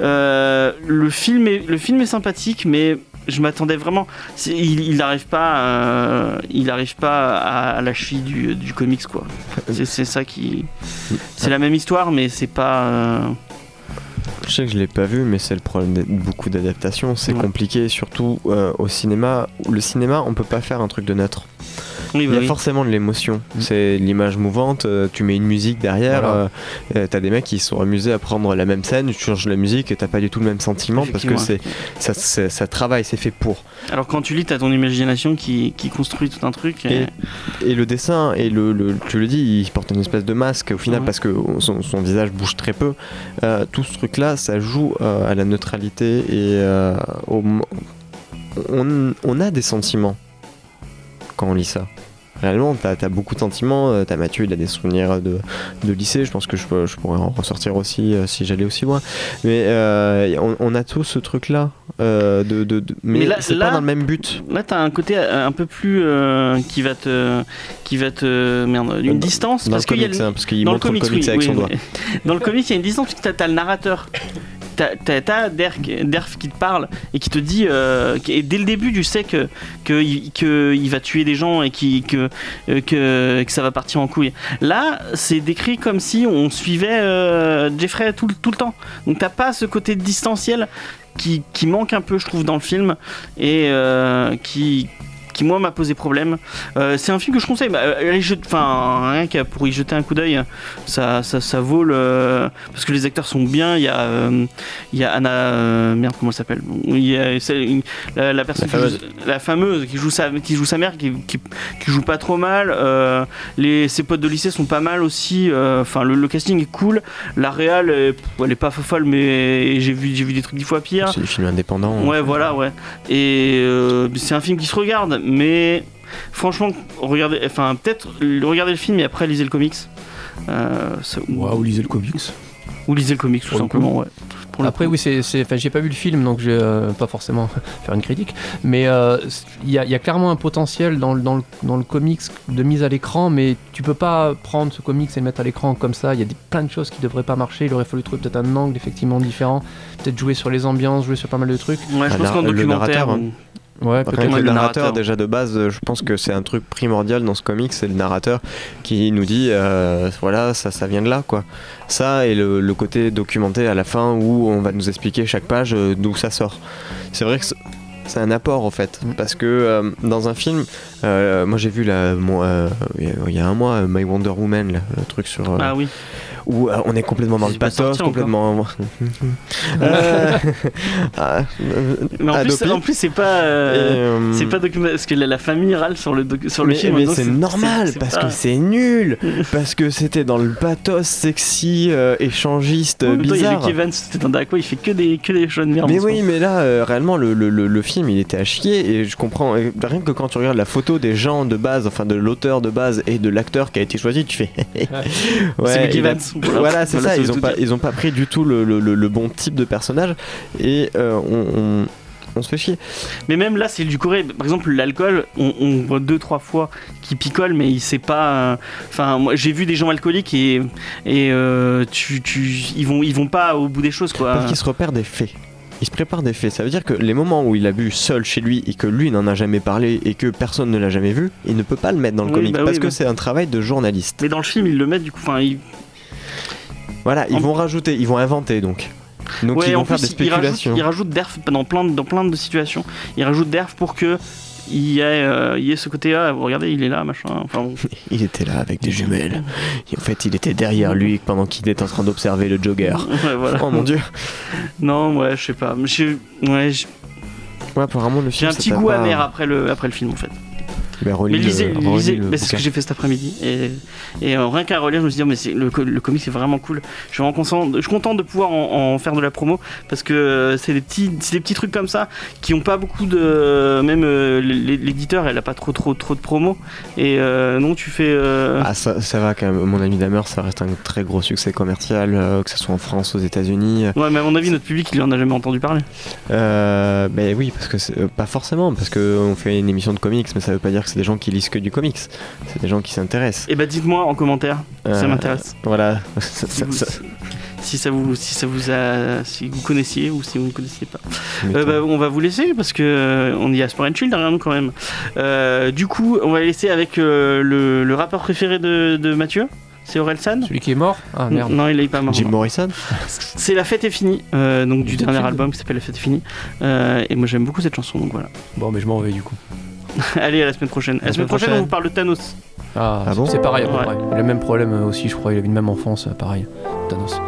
Euh, le film est le film est sympathique, mais je m'attendais vraiment. Il n'arrive pas, euh, il arrive pas à, à la cheville du, du comics quoi. C'est ça qui. C'est la même histoire, mais c'est pas. Je sais que je l'ai pas vu, mais c'est le problème de beaucoup d'adaptations. C'est Ouais. compliqué, surtout euh, au cinéma. Le cinéma, on peut pas faire un truc de neutre. Il y a oui. forcément de l'émotion. Mm. C'est l'image mouvante, euh, tu mets une musique derrière, Voilà. euh, euh, t'as des mecs qui sont amusés à prendre la même scène, tu changes la musique et t'as pas du tout le même sentiment parce que c'est ça, travaille, c'est fait pour. Alors quand tu lis, t'as ton imagination qui, qui construit tout un truc. Et... Et le dessin, et le, le- tu le dis, il porte une espèce de masque au final Ouais. parce que son, son visage bouge très peu. Euh, tout ce truc-là, ça joue euh, à la neutralité et euh, au mo- on, on a des sentiments quand on lit ça. Réellement, t'as as beaucoup de sentiments. euh, T'as Mathieu, il a des souvenirs de, de lycée. Je pense que je, pourrais en ressortir aussi euh, si j'allais aussi loin. Mais euh, on, on a tous ce truc-là. de, de- de- mais c'est pas dans le même but. Là, t'as un côté un peu plus qui va te, qui va te, merde, une Dans- distance Dans parce le qu'il comics, le- montre le comics oui, avec oui, son doigt. Dans le comics, il y a une distance parce que t'as, t'as le narrateur. T'as, Derf, qui te parle et qui te dit, euh, et dès le début, tu sais que, que, il, va tuer des gens et euh, que, ça va partir en couille. Là, c'est décrit comme si on suivait euh, Jeffrey tout, le- temps. Donc t'as pas ce côté distanciel qui, manque un peu, je trouve, dans le film et euh, qui qui moi m'a posé problème. Euh, c'est un film que je conseille. Bah, euh, enfin rien qu'à pour y jeter un coup d'œil, ça, ça, ça vaut le parce que les acteurs sont bien. Il y a euh, il y a Anna euh, merde comment elle s'appelle? Il y a celle- une- la, la personne La qui joue- la fameuse qui joue sa qui joue sa mère qui, qui, qui joue pas trop mal. Les ses potes de lycée sont pas mal aussi. Enfin le, le casting est cool. La réal elle est pas folle mais j'ai vu j'ai vu des trucs dix fois pire. C'est des films indépendants. Ouais, voilà, ouais. Et c'est un film qui se regarde, mais franchement, regardez, enfin, peut-être regardez le film et après lisez le comics. Euh, ça- ou, Waouh, lisez le comics. ou lisez le comics, tout Pour simplement, ouais. Pour Après, coup. oui, c'est, c'est- enfin, j'ai pas vu le film, donc je vais euh, pas forcément faire une critique. Mais euh, il y, a- il y a clairement un potentiel dans, le- dans, le, dans le comics de mise à l'écran, mais tu peux pas prendre ce comics et le mettre à l'écran comme ça. Il y a des, plein de choses qui devraient pas marcher. Il aurait fallu trouver peut-être un angle effectivement différent, peut-être jouer sur les ambiances, jouer sur pas mal de trucs. Ouais, je Ah, pense qu'en le documentaire. narrateur, hein. Ou- Ouais, Par peut-être. contre, le le narrateur, narrateur. déjà de base, je pense que c'est un truc primordial dans ce comic, c'est le narrateur qui nous dit, euh, voilà, ça, ça vient de là, quoi. Ça et le, le côté documenté à la fin où on va nous expliquer chaque page euh, d'où ça sort. C'est vrai que c'est- c'est un apport en fait, Mm. parce que euh, dans un film, euh, moi j'ai vu euh, il y a- un mois, My Wonder Woman, là, le truc sur euh, Ah oui. Où euh, on est complètement dans le pathos, complètement. Euh, ah, euh, Mais en plus, en plus c'est pas. Euh, euh, C'est pas documentaire parce que la, la famille râle sur le, sur le mais, film. mais c'est normal c'est parce pas- que c'est nul parce que c'était dans le pathos sexy euh, échangiste toi, bizarre Luke Evans, c'était Wave, il fait que des, que des choses de merde. mais oui mais là euh, réellement le, le- le- le film il était à chier et je comprends et rien que quand tu regardes la photo des gens de base enfin de l'auteur de base et de l'acteur qui a été choisi tu fais ouais, c'est Luke Voilà, voilà c'est Voilà, ça ils ont pas dire. ils ont pas pris du tout le, le- le- le bon type de personnage et euh, on, on- on se fait chier Mais même là, c'est du Corée. Par exemple, l'alcool, on, on voit deux, trois fois qu'il picole, mais il sait pas. euh, Enfin, moi, j'ai vu des gens alcooliques et, et euh, tu, tu, ils, vont, ils vont pas au bout des choses, quoi. Parce qu'il se repère des faits. Il se prépare des faits. Ça veut dire que les moments où il a bu seul chez lui et que lui n'en a jamais parlé et que personne ne l'a jamais vu, il ne peut pas le mettre dans le Oui, comic bah oui, parce que bah. c'est un travail de journaliste. Mais dans le film, ils le mettent, du coup. Enfin, ils... Voilà, ils En- vont rajouter, ils vont inventer donc. Donc Ouais, ils vont faire plus, des ils rajoutent, spéculations. ils rajoutent d'erf dans plein, de- dans plein de situations. Ils rajoutent d'erf pour que. Il y, ait, euh, il y ait ce côté-là, regardez, il est là, machin. Enfin, bon. Il était là avec des jumelles. Et en fait, il était derrière lui pendant qu'il était en train d'observer le jogger. Ouais, voilà. Oh mon dieu. Non, ouais, je sais pas. J'ai- Ouais, j'ai Ouais, apparemment le j'ai film. un ça petit goût pas- amer après le, après le film, en fait. Bah, relis Mais lisez, relis lisez, le bah, c'est ce que j'ai fait cet après-midi. Et, et euh, rien qu'à relire, je me suis dit, oh, mais le, le comic c'est vraiment cool. Je suis, vraiment content, je suis content de pouvoir en, en faire de la promo parce que euh, c'est des, petits, des petits trucs comme ça qui ont pas beaucoup de. Même euh, l'é- l'éditeur, elle a pas trop, trop, trop de promo. Et euh, non, tu fais. Ah, ça, ça va quand même. Mon ami Damer, ça reste un très gros succès commercial, que ce soit en France, aux États-Unis. Ouais, mais à mon avis, notre public, il en a jamais entendu parler. Ben oui, parce que pas forcément, parce que on fait une émission de comics, mais ça veut pas dire que c'est des gens qui lisent que du comics. C'est des gens qui s'intéressent. Et bah, dites-moi en commentaire, ça Euh, m'intéresse. Voilà. Si, ça- vous- ça- si ça vous, si ça vous a, si vous connaissiez ou si vous ne connaissiez pas. Euh, bah, on va vous laisser parce que euh, on y a Sport and Chill derrière nous quand même. Euh, du coup, on va laisser avec euh, le, le rappeur préféré de, de Mathieu. C'est Aurel San Celui qui est mort? Ah merde. Non, il est pas mort. Jim Morrison? C'est La fête est finie, euh, donc du dernier album qui s'appelle La fête est finie. Euh, et moi j'aime beaucoup cette chanson, donc voilà. Bon, mais je m'en vais du coup. Allez, à la semaine prochaine. La, semaine prochaine, on vous parle de Thanos. Ah, Ah bon c'est pareil à peu Ouais. près. Il a le même problème aussi, je crois. Il a eu le même enfance, euh, pareil. Thanos.